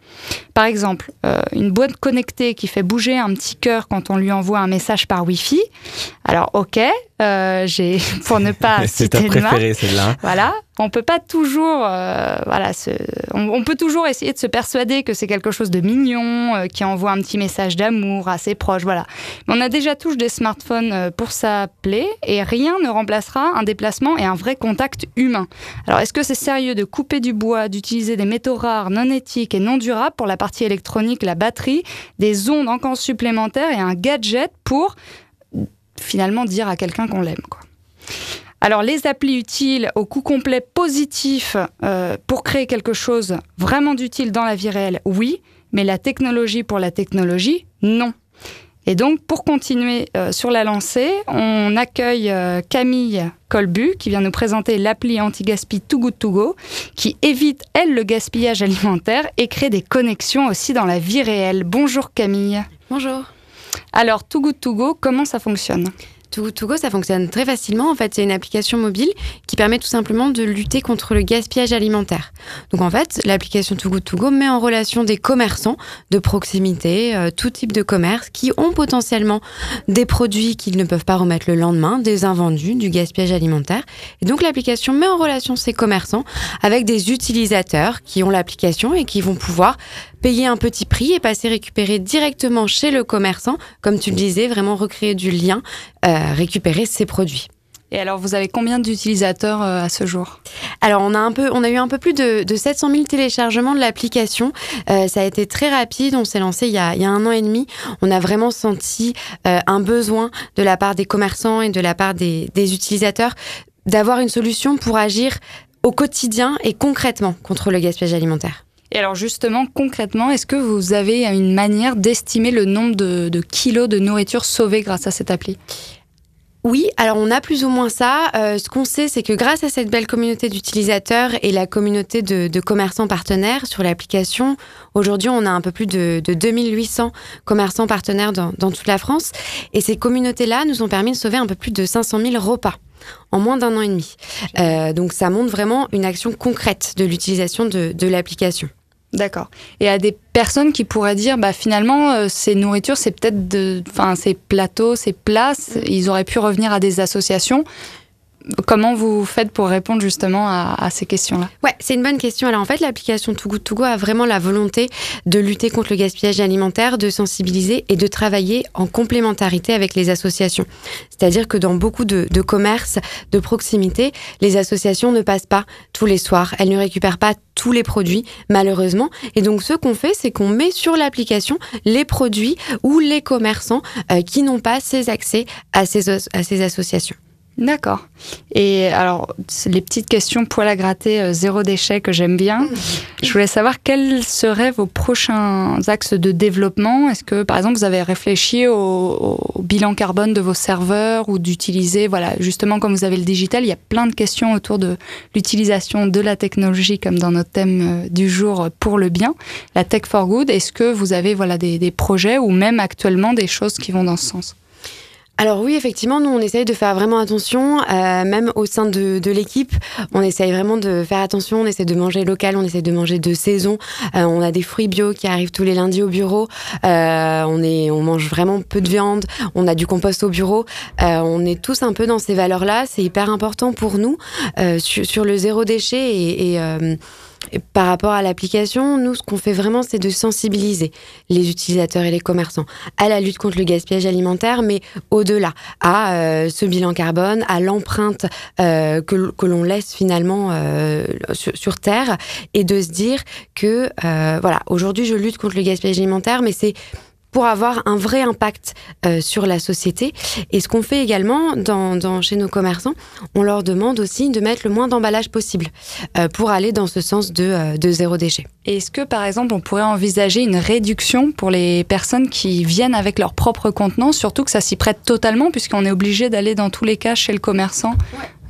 Par exemple, euh, une boîte connectée qui fait bouger un petit cœur quand on lui envoie un message par Wi-Fi. Alors ok, euh, j'ai pour ne pas c'est ta préférée celle-là. Voilà, on peut pas toujours, euh, voilà, se, on, on, peut toujours essayer de se persuader que c'est quelque chose de mignon, euh, qui envoie un petit message d'amour à ses proches, voilà. Mais on a déjà tous des smartphones pour s'appeler et rien ne remplacera un déplacement et un vrai contact humain. Alors est-ce que c'est sérieux de couper du bois, d'utiliser des métaux rares, non éthiques et non durables pour la partie électronique, la batterie, des ondes encore supplémentaires et un gadget pour finalement dire à quelqu'un qu'on l'aime. Alors les applis utiles au coût complet positif euh, pour créer quelque chose vraiment d'utile dans la vie réelle, oui, mais la technologie pour la technologie, non. Et donc pour continuer euh, sur la lancée, on accueille euh, Camille Colbu qui vient nous présenter l'appli anti-gaspi Too Good To Go qui évite, elle, le gaspillage alimentaire et crée des connexions aussi dans la vie réelle. Bonjour Camille. Bonjour. Alors Too Good To Go, comment ça fonctionne Too Good To Go, ça fonctionne très facilement. En fait, c'est une application mobile qui permet tout simplement de lutter contre le gaspillage alimentaire. Donc en fait, l'application Too Good To Go met en relation des commerçants de proximité, euh, tout type de commerce, qui ont potentiellement des produits qu'ils ne peuvent pas remettre le lendemain, des invendus, du gaspillage alimentaire. Et donc l'application met en relation ces commerçants avec des utilisateurs qui ont l'application et qui vont pouvoir payer un petit prix et passer récupérer directement chez le commerçant, comme tu le disais, vraiment recréer du lien, euh, récupérer ses produits. Et alors, vous avez combien d'utilisateurs euh, à ce jour? Alors, on a un peu, on a eu un peu plus de, de 700 000 téléchargements de l'application. Euh, ça a été très rapide. On s'est lancé il y, a, il y, a, un an et demi. On a vraiment senti euh, un besoin de la part des commerçants et de la part des, des utilisateurs d'avoir une solution pour agir au quotidien et concrètement contre le gaspillage alimentaire. Et alors justement, concrètement, est-ce que vous avez une manière d'estimer le nombre de, de, kilos de nourriture sauvée grâce à cette appli? Oui, alors on a plus ou moins ça. Euh, ce qu'on sait, c'est que grâce à cette belle communauté d'utilisateurs et la communauté de, de commerçants partenaires sur l'application, aujourd'hui on a un peu plus de, de 2800 commerçants partenaires dans, dans, toute la France. Et ces communautés-là nous ont permis de sauver un peu plus de 500 000 repas en moins d'un an et demi. Euh, donc ça montre vraiment une action concrète de l'utilisation de, de l'application. D'accord. Et à des personnes qui pourraient dire, bah finalement, euh, ces nourritures, c'est peut-être de, enfin, ces plateaux, ces places, ils auraient pu revenir à des associations. Comment vous faites pour répondre justement à, ces questions-là Ouais, c'est une bonne question. Alors en fait, l'application Too Good To Go a vraiment la volonté de lutter contre le gaspillage alimentaire, de sensibiliser et de travailler en complémentarité avec les associations. C'est-à-dire que dans beaucoup de, commerces de proximité, les associations ne passent pas tous les soirs. Elles ne récupèrent pas tous les produits, malheureusement. Et donc, ce qu'on fait, c'est qu'on met sur l'application les produits ou les commerçants euh, qui n'ont pas ces accès à ces associations. D'accord. Et alors, les petites questions poil à gratter, euh, zéro déchet que j'aime bien. Je voulais savoir quels seraient vos prochains axes de développement. Est-ce que, par exemple, vous avez réfléchi au, bilan carbone de vos serveurs ou d'utiliser, voilà, justement, comme vous avez le digital, il y a plein de questions autour de l'utilisation de la technologie, comme dans notre thème euh, du jour, pour le bien, la tech for good. Est-ce que vous avez, voilà, des projets ou même actuellement des choses qui vont dans ce sens? Alors oui, effectivement, nous, on essaye de faire vraiment attention, euh, même au sein de, l'équipe. On essaye vraiment de faire attention, on essaie de manger local, on essaie de manger de saison. Euh, on a des fruits bio qui arrivent tous les lundis au bureau. Euh, on, est, on mange vraiment peu de viande, on a du compost au bureau. on est tous un peu dans ces valeurs-là. C'est hyper important pour nous sur, le zéro déchet et... et par rapport à l'application, nous, ce qu'on fait vraiment, c'est de sensibiliser les utilisateurs et les commerçants à la lutte contre le gaspillage alimentaire, mais au-delà, à euh, ce bilan carbone, à l'empreinte euh, que, que l'on laisse finalement euh, sur, sur, Terre, et de se dire que, voilà, aujourd'hui, je lutte contre le gaspillage alimentaire, mais c'est pour avoir un vrai impact euh, sur la société. Et ce qu'on fait également dans, chez nos commerçants, on leur demande aussi de mettre le moins d'emballage possible euh, pour aller dans ce sens de, euh, de zéro déchet. Est-ce que par exemple on pourrait envisager une réduction pour les personnes qui viennent avec leur propre contenant, surtout que ça s'y prête totalement puisqu'on est obligé d'aller dans tous les cas chez le commerçant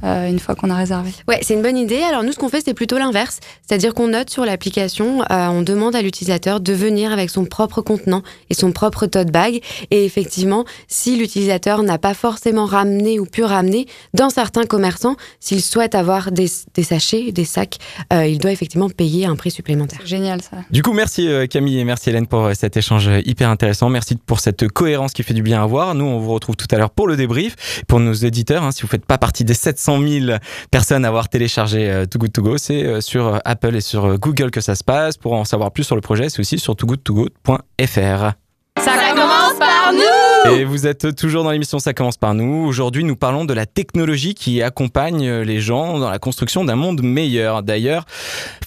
euh, une fois qu'on a réservé. Ouais, c'est une bonne idée. Alors nous, ce qu'on fait, c'est plutôt l'inverse, c'est-à-dire qu'on note sur l'application, euh, on demande à l'utilisateur de venir avec son propre contenant et son propre tote bag. Et effectivement, si l'utilisateur n'a pas forcément ramené ou pu ramener, dans certains commerçants, s'il souhaite avoir des, sachets, des sacs, euh, il doit effectivement payer un prix supplémentaire. Génial ça. Du coup, merci Camille et merci Hélène pour cet échange hyper intéressant. Merci pour cette cohérence qui fait du bien à voir. Nous, on vous retrouve tout à l'heure pour le débrief. Pour nos éditeurs, hein, si vous ne faites pas partie des 700 000 personnes à avoir téléchargé euh, Too Good To Go. C'est euh, sur euh, Apple et sur Google que ça se passe. Pour en savoir plus sur le projet, c'est aussi sur toogoodtogo.fr. Ça commence par nous et vous êtes toujours dans l'émission Ça commence par nous. Aujourd'hui, nous parlons de la technologie qui accompagne les gens dans la construction d'un monde meilleur. D'ailleurs,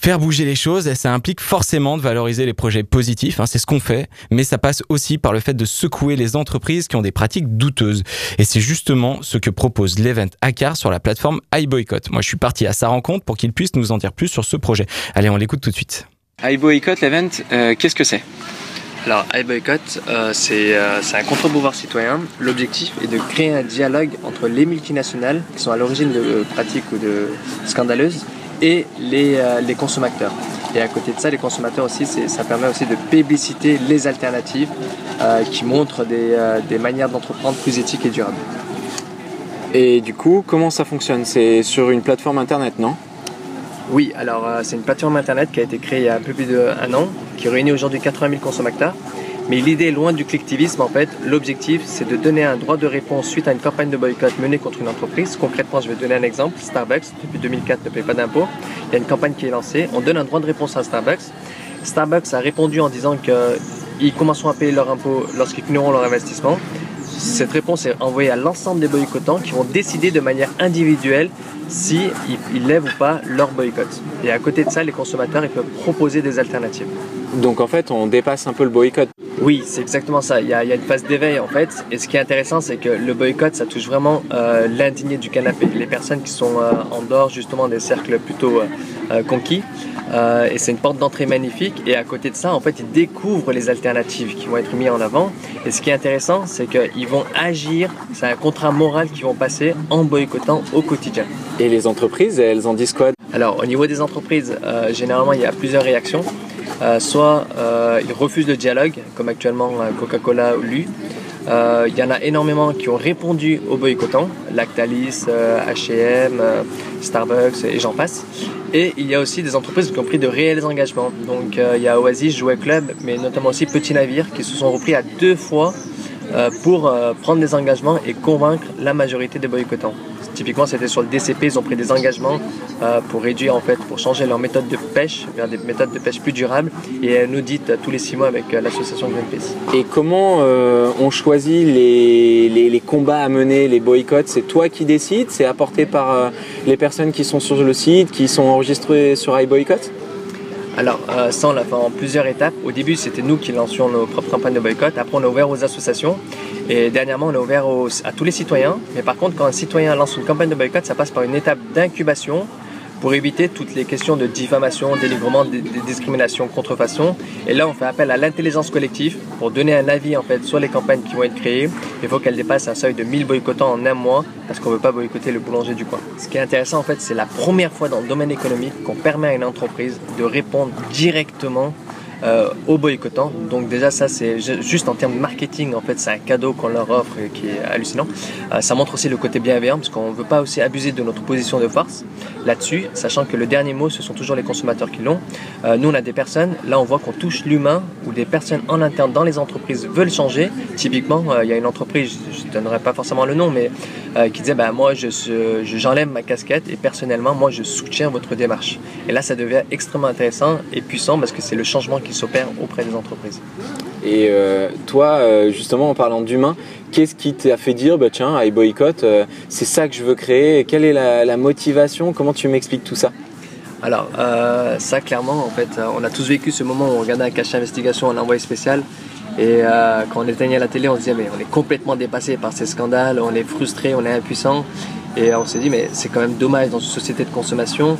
faire bouger les choses, ça implique forcément de valoriser les projets positifs. Hein, c'est ce qu'on fait. Mais ça passe aussi par le fait de secouer les entreprises qui ont des pratiques douteuses. Et c'est justement ce que propose l'event ACAR sur la plateforme iBoycott. Moi, je suis parti à sa rencontre pour qu'il puisse nous en dire plus sur ce projet. Allez, on l'écoute tout de suite. iBoycott, l'event, euh, qu'est-ce que c'est? Alors, iBoycott, euh, euh, c'est un contre-pouvoir citoyen. L'objectif est de créer un dialogue entre les multinationales qui sont à l'origine de euh, pratiques ou de scandaleuses et les, consommateurs. Et à côté de ça, les consommateurs aussi, ça permet aussi de publiciter les alternatives qui montrent des, des manières d'entreprendre plus éthiques et durables. Et du coup, comment ça fonctionne? C'est sur une plateforme internet, non? Oui, alors euh, c'est une plateforme internet qui a été créée il y a un peu plus d'un an, qui réunit aujourd'hui 80 000 consommateurs. Mais l'idée est loin du clicktivisme en fait. L'objectif c'est de donner un droit de réponse suite à une campagne de boycott menée contre une entreprise. Concrètement, je vais donner un exemple. Starbucks, depuis 2004, ne paye pas d'impôts. Il y a une campagne qui est lancée. On donne un droit de réponse à Starbucks. Starbucks a répondu en disant qu'ils commenceront à payer leurs impôts lorsqu'ils finiront leur investissement. Cette réponse est envoyée à l'ensemble des boycottants qui vont décider de manière individuelle si ils, lèvent ou pas leur boycott. Et à côté de ça, les consommateurs ils peuvent proposer des alternatives. Donc en fait, on dépasse un peu le boycott. Oui, c'est exactement ça. Il y, a, une phase d'éveil en fait. Et ce qui est intéressant, c'est que le boycott, ça touche vraiment euh, l'indigné du canapé, les personnes qui sont euh, en dehors justement des cercles plutôt euh, conquis. Et c'est une porte d'entrée magnifique. Et à côté de ça, en fait, ils découvrent les alternatives qui vont être mises en avant. Et ce qui est intéressant, c'est qu'ils vont agir. C'est un contrat moral qu'ils vont passer en boycottant au quotidien. Et les entreprises, elles en disent quoi? Alors, au niveau des entreprises, généralement, il y a plusieurs réactions. Euh, soit euh, ils refusent le dialogue, comme actuellement euh, Coca-Cola ou lui, il y en a énormément qui ont répondu au boycottant, Lactalis, H&M, Starbucks et j'en passe. Et il y a aussi des entreprises qui ont pris de réels engagements. Donc il y a Oasis, Jouet Club, mais notamment aussi Petit Navire qui se sont repris à deux fois pour prendre des engagements et convaincre la majorité des boycottants. Typiquement, c'était sur le DCP, ils ont pris des engagements euh, pour réduire, en fait, pour changer leur méthode de pêche vers des méthodes de pêche plus durables et un audit tous les six mois avec euh, l'association Greenpeace. Et comment euh, on choisit les, les, combats à mener, les boycotts? C'est toi qui décides? C'est apporté par les personnes qui sont sur le site, qui sont enregistrées sur iBoycott? Alors, ça, on l'a fait en plusieurs étapes. Au début, c'était nous qui lancions nos propres campagnes de boycott. Après, on a ouvert aux associations. Et dernièrement, on a ouvert à tous les citoyens. Mais par contre, quand un citoyen lance une campagne de boycott, ça passe par une étape d'incubation pour éviter toutes les questions de diffamation, dénigrement, de, discrimination, contrefaçon. Et là, on fait appel à l'intelligence collective pour donner un avis en fait sur les campagnes qui vont être créées. Il faut qu'elles dépassent un seuil de 1000 boycottants en un mois parce qu'on ne veut pas boycotter le boulanger du coin. Ce qui est intéressant en fait, c'est la première fois dans le domaine économique qu'on permet à une entreprise de répondre directement euh, aux boycottants. Donc déjà ça c'est juste en termes de marketing en fait c'est un cadeau qu'on leur offre qui est hallucinant. Euh, ça montre aussi le côté bienveillant parce qu'on ne veut pas aussi abuser de notre position de force là-dessus, sachant que le dernier mot ce sont toujours les consommateurs qui l'ont. Euh, nous on a des personnes, là on voit qu'on touche l'humain ou des personnes en interne dans les entreprises veulent changer. Typiquement il y a une entreprise, je ne donnerai pas forcément le nom mais qui disait bah, moi je, j'enlève ma casquette et personnellement moi je soutiens votre démarche. Et là ça devient extrêmement intéressant et puissant parce que c'est le changement qui s'opère auprès des entreprises. Et euh, toi, euh, justement, en parlant d'humain, qu'est-ce qui t'a fait dire, bah, tiens, I boycott, euh, c'est ça que je veux créer Quelle est la, motivation Comment tu m'expliques tout ça? Alors, ça, clairement, en fait, on a tous vécu ce moment où on regardait un cachet d'investigation en envoyé spécial. Et quand on éteignait la télé, on se disait, mais on est complètement dépassé par ces scandales, on est frustré, on est impuissant. Et on s'est dit, mais c'est quand même dommage dans une société de consommation.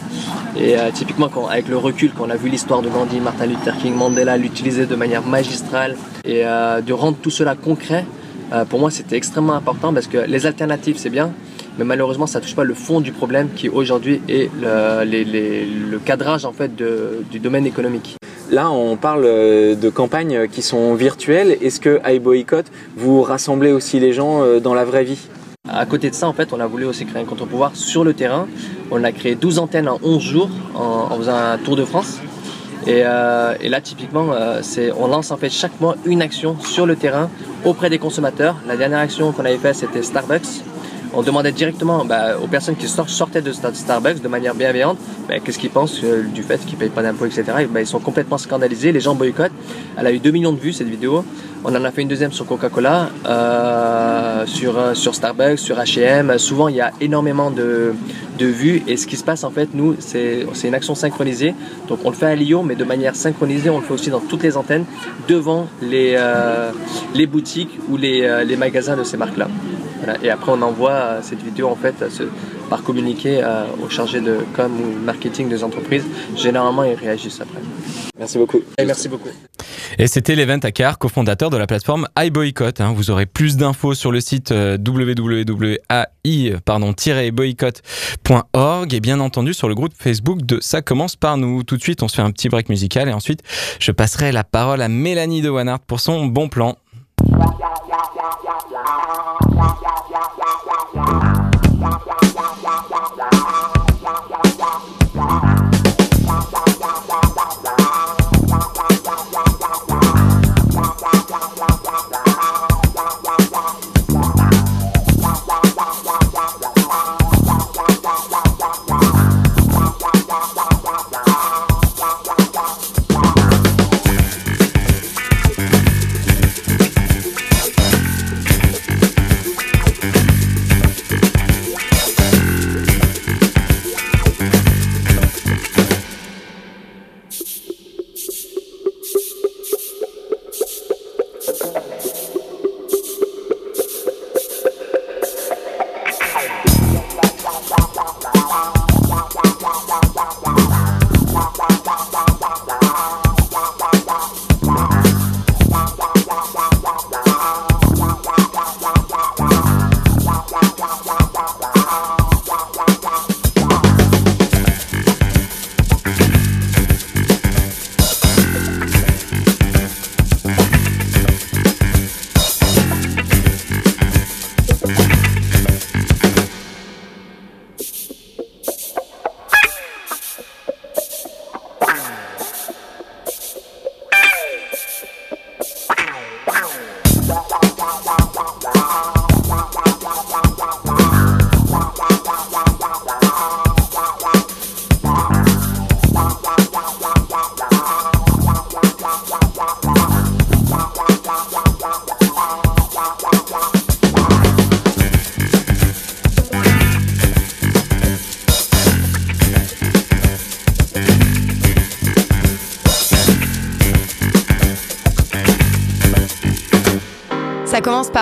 Et euh, typiquement, avec le recul, quand on a vu l'histoire de Gandhi, Martin Luther King, Mandela, l'utiliser de manière magistrale et euh, de rendre tout cela concret, euh, pour moi, c'était extrêmement important parce que les alternatives, c'est bien, mais malheureusement, ça touche pas le fond du problème qui aujourd'hui est le, cadrage en fait du domaine économique. Là, on parle de campagnes qui sont virtuelles. Est-ce que iBoycott, vous rassemblez aussi les gens dans la vraie vie? À côté de ça, en fait, on a voulu aussi créer un contre-pouvoir sur le terrain. On a créé 12 antennes en 11 jours en, faisant un tour de France. Et, euh, là, typiquement, euh, on lance en fait chaque mois une action sur le terrain auprès des consommateurs. La dernière action qu'on avait faite, c'était Starbucks. On demandait directement bah, aux personnes qui sortaient de Starbucks de manière bienveillante bah, qu'est-ce qu'ils pensent euh, du fait qu'ils ne payent pas d'impôts, etc. Bah, ils sont complètement scandalisés, les gens boycottent. Elle a eu 2 millions de vues cette vidéo. On en a fait une deuxième sur Coca-Cola, euh, sur, euh, sur Starbucks, sur H&M. Souvent, il y a énormément de, vues. Et ce qui se passe, en fait, nous, c'est une action synchronisée. Donc, on le fait à Lyon, mais de manière synchronisée. On le fait aussi dans toutes les antennes, devant les, boutiques ou les magasins de ces marques-là. Et après, on envoie cette vidéo, en fait, par communiqué aux chargés de com ou marketing des entreprises. Généralement, ils réagissent après. Merci beaucoup. Et merci beaucoup. Et c'était Levent Akar, cofondateur de la plateforme iBoycott. Hein. Vous aurez plus d'infos sur le site euh, www.ai-boycott.org et bien entendu sur le groupe Facebook de Ça commence par nous. Tout de suite, on se fait un petit break musical et ensuite, je passerai la parole à Mélanie de Wanart pour son bon plan.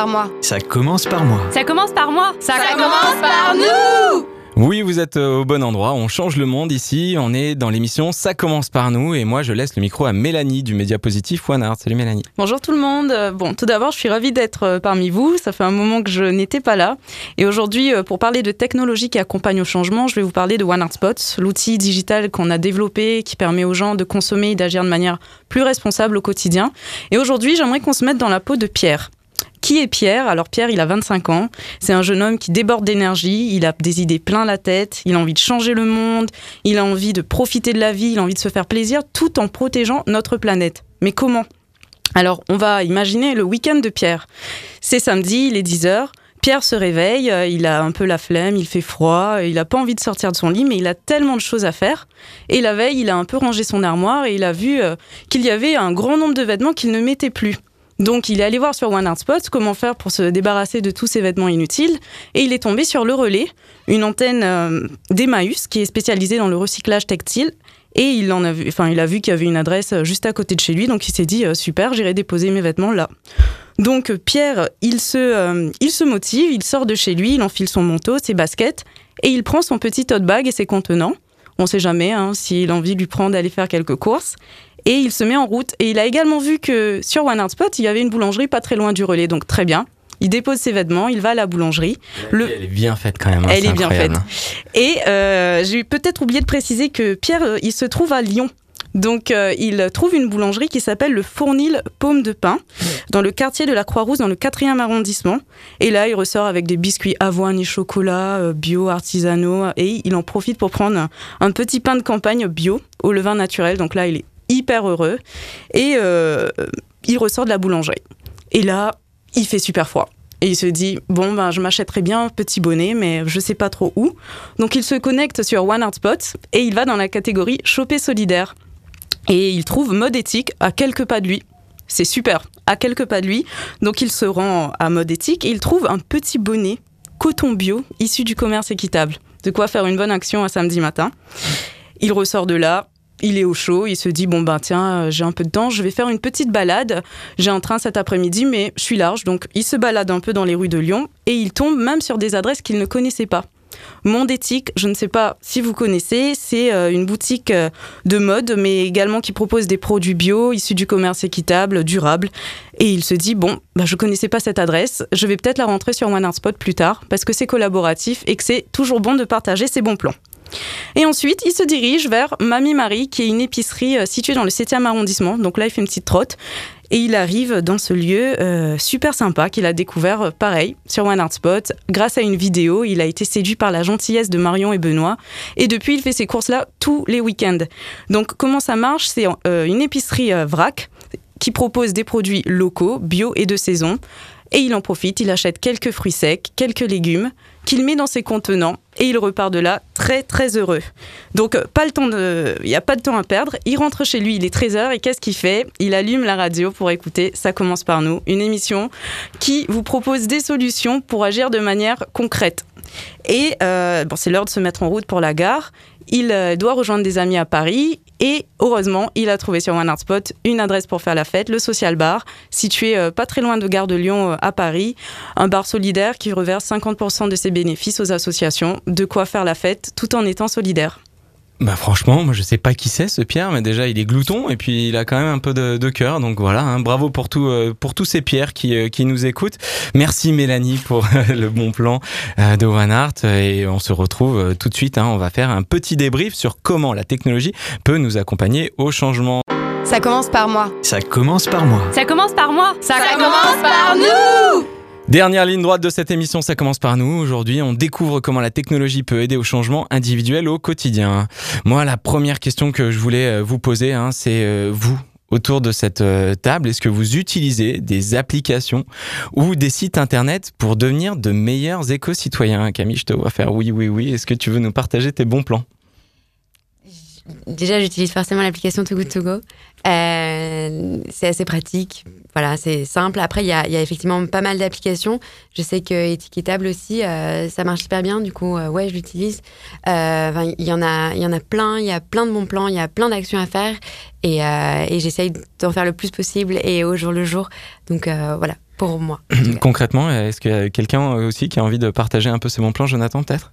Par moi. Ça commence par moi. Ça commence par moi. Ça, commence par nous Oui, vous êtes euh, au bon endroit. On change le monde ici. On est dans l'émission Ça commence par nous. Et moi, je laisse le micro à Mélanie du Média Positif One Art. Salut Mélanie. Bonjour tout le monde. Euh, Bon, tout d'abord, je suis ravie d'être euh, parmi vous. Ça fait un moment que je n'étais pas là. Et aujourd'hui, pour parler de technologie qui accompagne au changement, je vais vous parler de One Art Spot, l'outil digital qu'on a développé qui permet aux gens de consommer et d'agir de manière plus responsable au quotidien. Et aujourd'hui, j'aimerais qu'on se mette dans la peau de Pierre. Qui est Pierre? Alors Pierre, il a 25 ans. C'est un jeune homme qui déborde d'énergie. Il a des idées plein la tête. Il a envie de changer le monde. Il a envie de profiter de la vie. Il a envie de se faire plaisir tout en protégeant notre planète. Mais comment? Alors, on va imaginer le week-end de Pierre. C'est samedi, il est 10h. Pierre se réveille, euh, il a un peu la flemme, il fait froid, il n'a pas envie de sortir de son lit, mais il a tellement de choses à faire. Et la veille, il a un peu rangé son armoire et il a vu euh, qu'il y avait un grand nombre de vêtements qu'il ne mettait plus. Donc il est allé voir sur One Art Spot comment faire pour se débarrasser de tous ces vêtements inutiles et il est tombé sur Le Relais, une antenne euh, d'Emmaüs qui est spécialisée dans le recyclage textile et il en a vu enfin il a vu qu'il y avait une adresse euh, juste à côté de chez lui donc il s'est dit euh, super, j'irai déposer mes vêtements là. Donc euh, Pierre, il se il se motive, il sort de chez lui, il enfile son manteau, ses baskets et il prend son petit tote bag et ses contenants. On sait jamais hein, s'il a envie de lui prendre d'aller faire quelques courses et il se met en route. Et il a également vu que sur One Art Spot, il y avait une boulangerie pas très loin du relais, donc très bien. Il dépose ses vêtements, il va à la boulangerie. Le- Elle est bien faite quand même. hein, Elle est bien incroyable. Et euh, j'ai peut-être oublié de préciser que Pierre, euh, il se trouve à Lyon. Donc, euh, il trouve une boulangerie qui s'appelle le Fournil Paume de Pain, dans le quartier de la Croix-Rousse, dans le 4e arrondissement. Et là, il ressort avec des biscuits avoine et chocolat, euh, bio, artisanaux. Et il en profite pour prendre un, un petit pain de campagne bio au levain naturel. Donc là, il est hyper heureux. Et euh, il ressort de la boulangerie. Et là, il fait super froid. Et il se dit, bon, ben, je m'achèterais bien un petit bonnet, mais je sais pas trop où. Donc il se connecte sur One Art Spot et il va dans la catégorie Choper solidaire. Et il trouve mode éthique à quelques pas de lui. C'est super, à quelques pas de lui. Donc il se rend à mode éthique et il trouve un petit bonnet coton bio issu du commerce équitable. De quoi faire une bonne action un samedi matin. Il ressort de là, il est au chaud, il se dit bon ben tiens, euh, j'ai un peu de temps, je vais faire une petite balade. J'ai un train cet après-midi, mais je suis large, donc il se balade un peu dans les rues de Lyon et il tombe même sur des adresses qu'il ne connaissait pas. Monde éthique, je ne sais pas si vous connaissez, c'est euh, une boutique euh, de mode, mais également qui propose des produits bio, issus du commerce équitable, durable. Et il se dit, bon, bah, je connaissais pas cette adresse, je vais peut-être la rentrer sur One Spot plus tard, parce que c'est collaboratif et que c'est toujours bon de partager ses bons plans. Et ensuite, il se dirige vers Mamie Marie, qui est une épicerie euh, située dans le 7e arrondissement. Donc là, il fait une petite trotte. Et il arrive dans ce lieu euh, super sympa qu'il a découvert, euh, pareil, sur One Art Spot. Grâce à une vidéo, il a été séduit par la gentillesse de Marion et Benoît. Et depuis, il fait ces courses-là tous les week-ends. Donc, comment ça marche? C'est une épicerie vrac qui propose des produits locaux, bio et de saison. Et il en profite, il achète quelques fruits secs, quelques légumes, qu'il met dans ses contenants et il repart de là très très heureux. Donc euh, pas le temps de il y a pas de temps à perdre, il rentre chez lui, il est 13h et qu'est-ce qu'il fait? Il allume la radio pour écouter Ça commence par nous, une émission qui vous propose des solutions pour agir de manière concrète. Et euh, bon, c'est l'heure de se mettre en route pour la gare. Il euh, doit rejoindre des amis à Paris et heureusement, il a trouvé sur One Art Spot une adresse pour faire la fête, le Social Bar, situé euh, pas très loin de Gare de Lyon euh, à Paris. Un bar solidaire qui reverse 50% de ses bénéfices aux associations. De quoi faire la fête tout en étant solidaire. Bah franchement, moi je sais pas qui c'est ce Pierre, mais déjà il est glouton et puis il a quand même un peu de, de cœur. Donc voilà, hein, bravo pour tout, euh, pour tous ces Pierres qui, euh, qui nous écoutent. Merci Mélanie pour euh, le bon plan euh, de One Art et on se retrouve tout de suite. hein. on va faire un petit débrief sur comment la technologie peut nous accompagner au changement. Ça commence par moi. Ça commence par moi. Ça commence par moi. Ça, commence par nous Dernière ligne droite de cette émission, ça commence par nous. Aujourd'hui, on découvre comment la technologie peut aider au changement individuel au quotidien. Moi, la première question que je voulais euh, vous poser, hein, c'est euh, vous. Autour de cette euh, table, est-ce que vous utilisez des applications ou des sites internet pour devenir de meilleurs éco-citoyens? Camille, je te vois faire oui, oui, oui. Est-ce que tu veux nous partager tes bons plans? Déjà, j'utilise forcément l'application Too Good To Go. Euh, c'est assez pratique. Voilà, c'est simple. Après, il y a, effectivement pas mal d'applications. Je sais que Étiquetable aussi, euh, ça marche super bien. Du coup, euh, ouais, je l'utilise. Il y, en a- il y en a plein. Il y a plein de bons plans. Il y a plein d'actions à faire. Et, et j'essaye d'en faire le plus possible et au jour le jour. Donc, voilà. pour moi. Concrètement, est-ce qu'il y a quelqu'un aussi qui a envie de partager un peu ses bons plans, Jonathan, peut-être?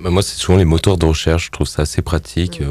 Bah, Moi, c'est souvent les moteurs de recherche. Je trouve ça assez pratique.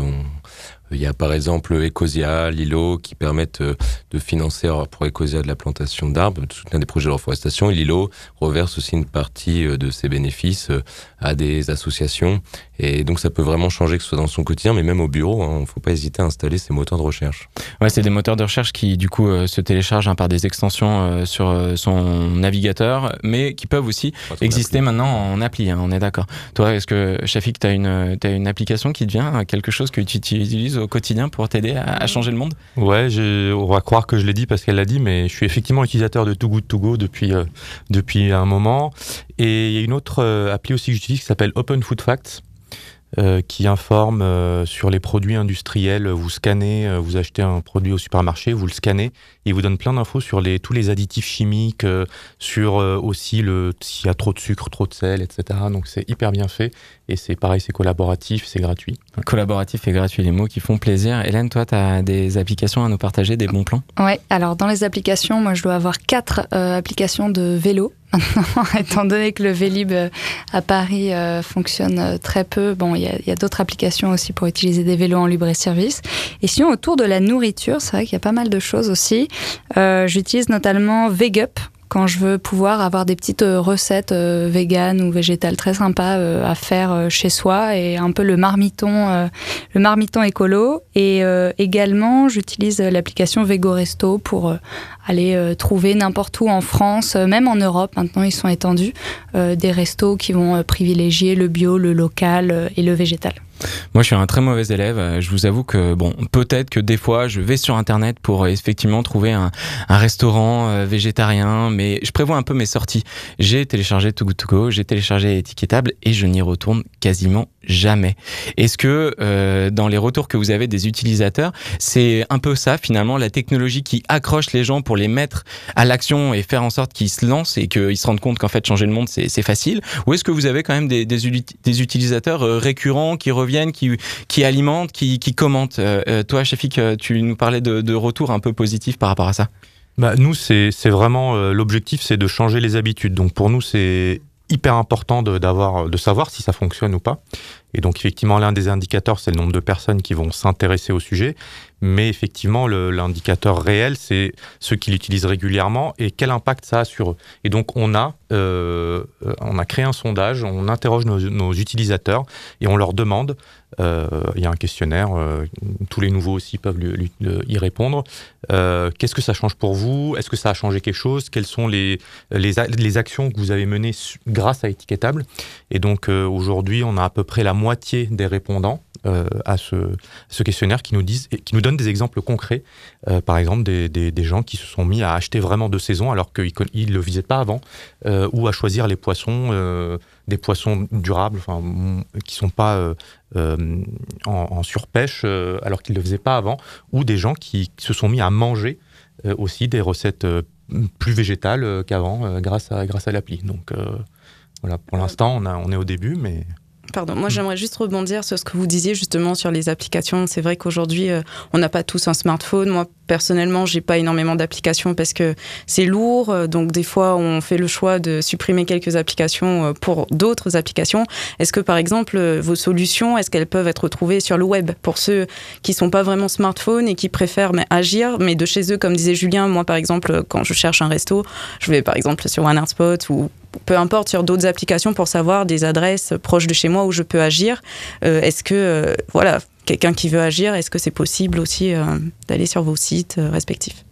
Il y a par exemple Ecosia, Lilo, qui permettent euh, de financer pour Ecosia de la plantation d'arbres, de soutenir des projets de reforestation. Et Lilo reverse aussi une partie euh, de ses bénéfices euh, à des associations. Et donc ça peut vraiment changer, que ce soit dans son quotidien, mais même au bureau. Il hein, ne faut pas hésiter à installer ces moteurs de recherche. Ouais, c'est des moteurs de recherche qui du coup se téléchargent hein, par des extensions sur son navigateur, mais qui peuvent aussi exister maintenant en appli. Hein, on est d'accord. Toi, est-ce que Shafik, tu as une, as une application qui devient quelque chose que tu utilises au quotidien pour t'aider à, changer le monde? Ouais, on va croire que je l'ai dit parce qu'elle l'a dit, mais je suis effectivement utilisateur de Too Good To Go depuis, euh, depuis un moment. Et il y a une autre euh, appli aussi que j'utilise qui s'appelle Open Food Facts. Euh, qui informe sur les produits industriels. Vous scannez, vous achetez un produit au supermarché, vous le scannez, il vous donne plein d'infos sur les, tous les additifs chimiques, sur aussi le s'il y a trop de sucre, trop de sel, etc. Donc c'est hyper bien fait et c'est pareil, c'est collaboratif, c'est gratuit. Collaboratif et gratuit, les mots qui font plaisir. Hélène, toi, tu as des applications à nous partager, des bons plans? Ouais, alors dans les applications, moi je dois avoir quatre euh, applications de vélo. Maintenant, étant donné que le Vélib euh, à Paris euh, fonctionne très peu, bon, il y a, a d'autres applications aussi pour utiliser des vélos en libre-service. Et sinon, autour de la nourriture, c'est vrai qu'il y a pas mal de choses aussi. J'utilise notamment Vegup, quand je veux pouvoir avoir des petites euh, recettes euh, véganes ou végétales très sympas euh, à faire chez soi et un peu le marmiton, le marmiton écolo. Et également, j'utilise l'application Vego Resto pour aller trouver n'importe où en France, même en Europe. Maintenant, ils sont étendus des restos qui vont privilégier le bio, le local et le végétal. Moi, je suis un très mauvais élève. Euh, je vous avoue que, bon, peut-être que des fois, je vais sur Internet pour euh, effectivement trouver un, restaurant euh, végétarien, mais je prévois un peu mes sorties. J'ai téléchargé Too Good To j'ai téléchargé Étiquetable et je n'y retourne quasiment jamais. Est-ce que euh, dans les retours que vous avez des utilisateurs, c'est un peu ça finalement, la technologie qui accroche les gens pour les mettre à l'action et faire en sorte qu'ils se lancent et qu'ils se rendent compte qu'en fait changer le monde c'est facile? Ou est-ce que vous avez quand même des, des, utilisateurs récurrents qui reviennent qui, qui alimentent, qui, qui commentent? Euh, euh, toi, Shafik, tu nous parlais de, de retours un peu positifs par rapport à ça. Bah, nous, c'est vraiment euh, l'objectif, c'est de changer les habitudes. Donc pour nous, c'est hyper important de, de savoir si ça fonctionne ou pas. Et donc effectivement, l'un des indicateurs, c'est le nombre de personnes qui vont s'intéresser au sujet. Mais effectivement, l'indicateur réel, c'est ceux qui l'utilisent régulièrement et quel impact ça a sur eux. Et donc on a, euh, on a créé un sondage, on interroge nos, utilisateurs et on leur demande, euh, il y a un questionnaire, euh, tous les nouveaux aussi peuvent y répondre, qu'est-ce que ça change pour vous? Est-ce que ça a changé quelque chose? Quelles sont les, les, les, actions que vous avez menées grâce à Étiquetable Et donc aujourd'hui, on a à peu près la moitié des répondants euh, à ce, ce, questionnaire qui nous, disent, qui nous donne des exemples concrets, euh, par exemple des, des, gens qui se sont mis à acheter vraiment de saison alors qu'ils ne le visaient pas avant, euh, ou à choisir les poissons, des poissons durables, enfin, qui ne sont pas en, en, surpêche alors qu'ils ne le faisaient pas avant, ou des gens qui se sont mis à manger aussi des recettes plus végétales qu'avant grâce à, grâce à l'appli. Donc voilà, pour l'instant, on, on est au début, mais... Pardon, moi mm. j'aimerais juste rebondir sur ce que vous disiez justement sur les applications. C'est vrai qu'aujourd'hui, euh, on n'a pas tous un smartphone. Moi, personnellement, j'ai pas énormément d'applications parce que c'est lourd. Euh, donc, des fois, on fait le choix de supprimer quelques applications euh, pour d'autres applications. Est-ce que, par exemple, vos solutions, est-ce qu'elles peuvent être trouvées sur le web? Pour ceux qui sont pas vraiment smartphone et qui préfèrent mais, agir, mais de chez eux, comme disait Julien, moi, par exemple, quand je cherche un resto, je vais par exemple sur OneAirSpot ou peu importe sur d'autres applications pour savoir des adresses proches de chez moi où je peux agir. Euh, est-ce que, euh, voilà, quelqu'un qui veut agir, est-ce que c'est possible aussi euh, d'aller sur vos sites respectifs?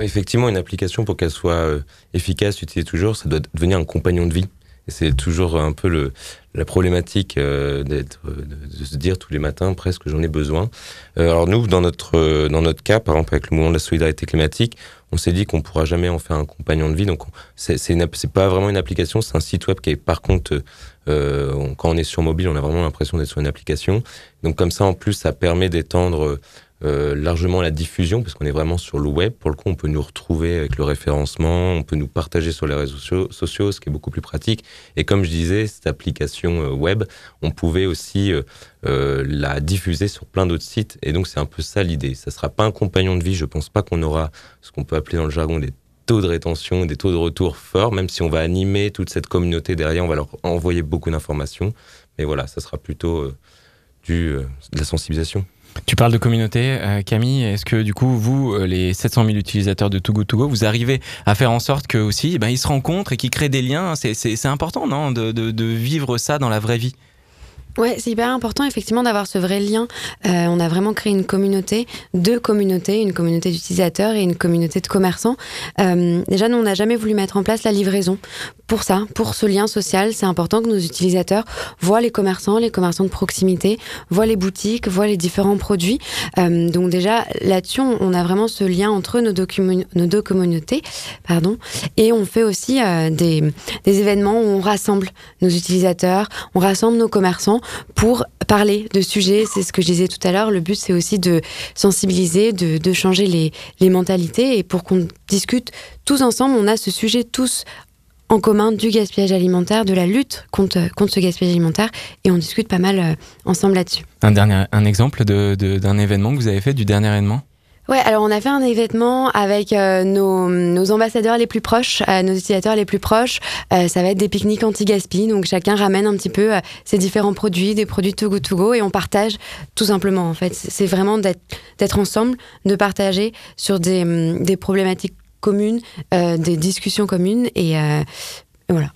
Effectivement, une application, pour qu'elle soit efficace, utilisée toujours, ça doit devenir un compagnon de vie. Et c'est toujours un peu le, la problématique d'être, de, se dire tous les matins presque j'en ai besoin. alors nous, dans notre, dans notre cas, par exemple avec le mouvement de la solidarité climatique, on s'est dit qu'on pourra jamais en faire un compagnon de vie. Donc c'est c'est pas vraiment une application, c'est un site web qui est par contre euh, quand on est sur mobile, on a vraiment l'impression d'être sur une application. Donc comme ça en plus ça permet d'étendre euh, largement la diffusion, parce qu'on est vraiment sur le web. Pour le coup, on peut nous retrouver avec le référencement, on peut nous partager sur les réseaux sociaux, ce qui est beaucoup plus pratique. Et comme je disais, cette application euh, web, on pouvait aussi euh, la diffuser sur plein d'autres sites. Et donc, c'est un peu ça l'idée. Ça sera pas un compagnon de vie. Je pense pas qu'on aura ce qu'on peut appeler dans le jargon des taux de rétention, des taux de retour forts, même si on va animer toute cette communauté derrière, on va leur envoyer beaucoup d'informations. Mais voilà, ça sera plutôt du, de la sensibilisation. Tu parles de communauté, euh, Camille. Est-ce que du coup, vous, euh, les 700 000 utilisateurs de Too Good To Go, vous arrivez à faire en sorte que aussi, ben, ils se rencontrent et qu'ils créent des liens? C'est important, non, de, de, de vivre ça dans la vraie vie? Ouais, c'est hyper important effectivement d'avoir ce vrai lien. Euh, on a vraiment créé une communauté, deux communautés, une communauté d'utilisateurs et une communauté de commerçants. Euh, déjà, nous, on n'a jamais voulu mettre en place la livraison. Pour ça, pour ce lien social, c'est important que nos utilisateurs voient les commerçants, les commerçants de proximité, voient les boutiques, voient les différents produits. Euh, donc déjà, là-dessus, on a vraiment ce lien entre nos, deux communautés. Pardon. Et on fait aussi euh, des, des événements où on rassemble nos utilisateurs, on rassemble nos commerçants pour parler de sujets. C'est ce que je disais tout à l'heure. Le but, c'est aussi de sensibiliser, de, changer les, mentalités et pour qu'on discute tous ensemble. On a ce sujet tous en commun du gaspillage alimentaire, de la lutte contre, contre ce gaspillage alimentaire et on discute pas mal euh, ensemble là-dessus. Un, dernier, un exemple d'un de, événement que vous avez fait, du dernier événement? Ouais, alors on a fait un événement avec euh, nos, nos, ambassadeurs les plus proches, euh, nos utilisateurs les plus proches. Euh, ça va être des pique-niques anti-gaspi, donc chacun ramène un petit peu ses différents produits, des produits to go to go, et on partage tout simplement. En fait, c'est vraiment d'être ensemble, de partager sur des, des problématiques communes, des discussions communes, et, et voilà.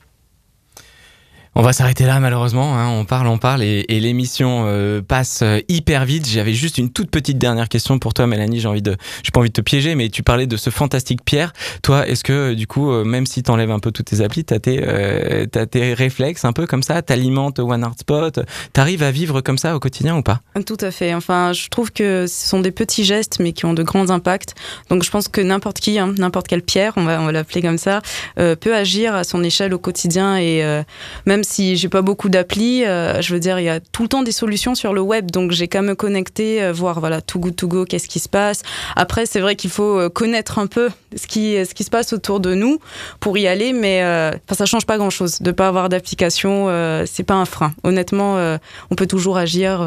On va s'arrêter là malheureusement, hein. on parle, on parle et, l'émission euh, passe euh, hyper vite. J'avais juste une toute petite dernière question pour toi Mélanie, j'ai envie de pas envie de te piéger mais tu parlais de ce fantastique Pierre. Toi, est-ce que du coup euh, même si tu enlèves un peu toutes tes applis, tu as tes euh, réflexes un peu comme ça, t'alimentes One Art Spot, t'arrives à vivre comme ça au quotidien ou pas? Tout à fait. Enfin, je trouve que ce sont des petits gestes mais qui ont de grands impacts. Donc je pense que n'importe qui, hein, n'importe quel Pierre, on va on va l'appeler comme ça, peut agir à son échelle au quotidien et même si j'ai pas beaucoup d'applis, euh, je veux dire, il y a tout le temps des solutions sur le web, donc j'ai qu'à me connecter, euh, voir voilà, Too Good To Go, qu'est-ce qui se passe. Après, c'est vrai qu'il faut euh, connaître un peu ce qui, ce qui se passe autour de nous pour y aller, mais euh, ça change pas grand-chose. De pas avoir d'application, c'est pas un frein. Honnêtement, on peut toujours agir.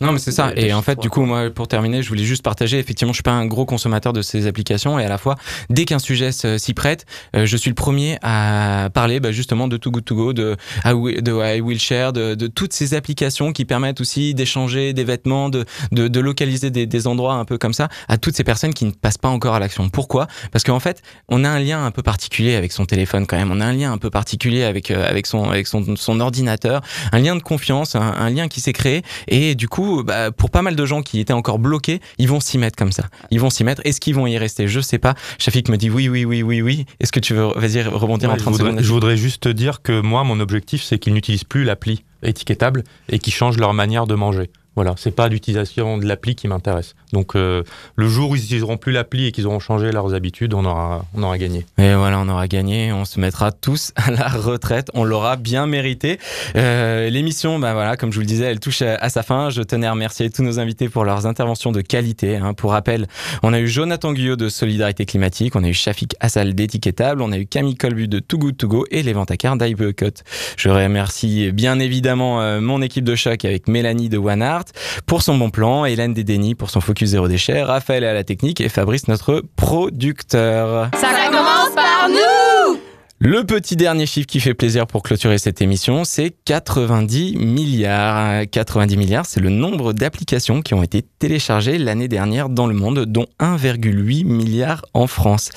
Non, mais c'est ça. Et en fait, du coup, moi, pour terminer, je voulais juste partager. Effectivement, je suis pas un gros consommateur de ces applications, et à la fois, dès qu'un sujet s'y prête, euh, je suis le premier à parler, bah, justement, de Too Good To Go, de de I Will Share, de, de toutes ces applications qui permettent aussi d'échanger des vêtements, de, de, de localiser des, des, endroits un peu comme ça, à toutes ces personnes qui ne passent pas encore à l'action. Pourquoi? Parce qu'en fait, on a un lien un peu particulier avec son téléphone quand même. On a un lien un peu particulier avec euh, avec son avec son, son ordinateur, un lien de confiance, un, un lien qui s'est créé, et du coup bah, pour pas mal de gens qui étaient encore bloqués, ils vont s'y mettre comme ça. Ils vont s'y mettre. Est-ce qu'ils vont y rester? Je sais pas. Shafik me dit oui, oui, oui, oui, oui. Est-ce que tu veux, vas-y, rebondir ouais, en 30 je voudrais, secondes Je voudrais juste te dire que moi, mon objectif, c'est qu'ils n'utilisent plus l'appli étiquetable et qu'ils changent leur manière de manger. Voilà, c'est pas l'utilisation de l'appli qui m'intéresse. Donc euh, le jour où ils n'utiliseront plus l'appli et qu'ils auront changé leurs habitudes, on aura, on aura gagné. Et voilà, on aura gagné. On se mettra tous à la retraite. On l'aura bien mérité. Euh, L'émission, bah voilà, comme je vous le disais, elle touche à, sa fin. Je tenais à remercier tous nos invités pour leurs interventions de qualité. Hein. Pour rappel, on a eu Jonathan Guyot de Solidarité Climatique, on a eu Shafik Assal d'Étiquetable, on a eu Camille Colbu de Too Good To Go et les Ventacars d'Iboycott. Je remercie bien évidemment euh, mon équipe de choc avec Mélanie de One Art pour son bon plan, Hélène Dédény pour son focus zéro déchet, Raphaël à la technique et Fabrice notre producteur. Ça commence par nous le petit dernier chiffre qui fait plaisir pour clôturer cette émission, c'est 90 milliards. 90 milliards, c'est le nombre d'applications qui ont été téléchargées l'année dernière dans le monde, dont 1,8 milliard en France.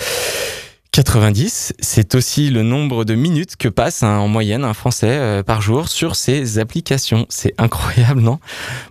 90, c'est aussi le nombre de minutes que passe en moyenne un Français euh, par jour sur ces applications. C'est incroyable, non?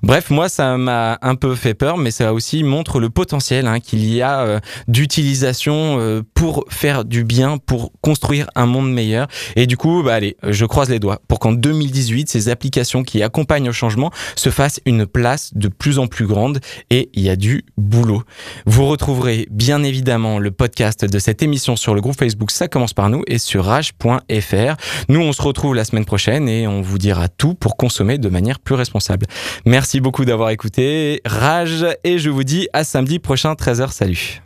Bref, moi, ça m'a un peu fait peur, mais ça aussi montre le potentiel hein, qu'il y a euh, d'utilisation euh, pour faire du bien, pour construire un monde meilleur. Et du coup, bah, allez, je croise les doigts pour qu'en 2018, ces applications qui accompagnent le changement se fassent une place de plus en plus grande. Et il y a du boulot. Vous retrouverez bien évidemment le podcast de cette émission sur le groupe Facebook Ça commence par nous et sur rage.fr. Nous, on se retrouve la semaine prochaine et on vous dira tout pour consommer de manière plus responsable. Merci beaucoup d'avoir écouté Rage et je vous dis à samedi prochain 13h. Salut.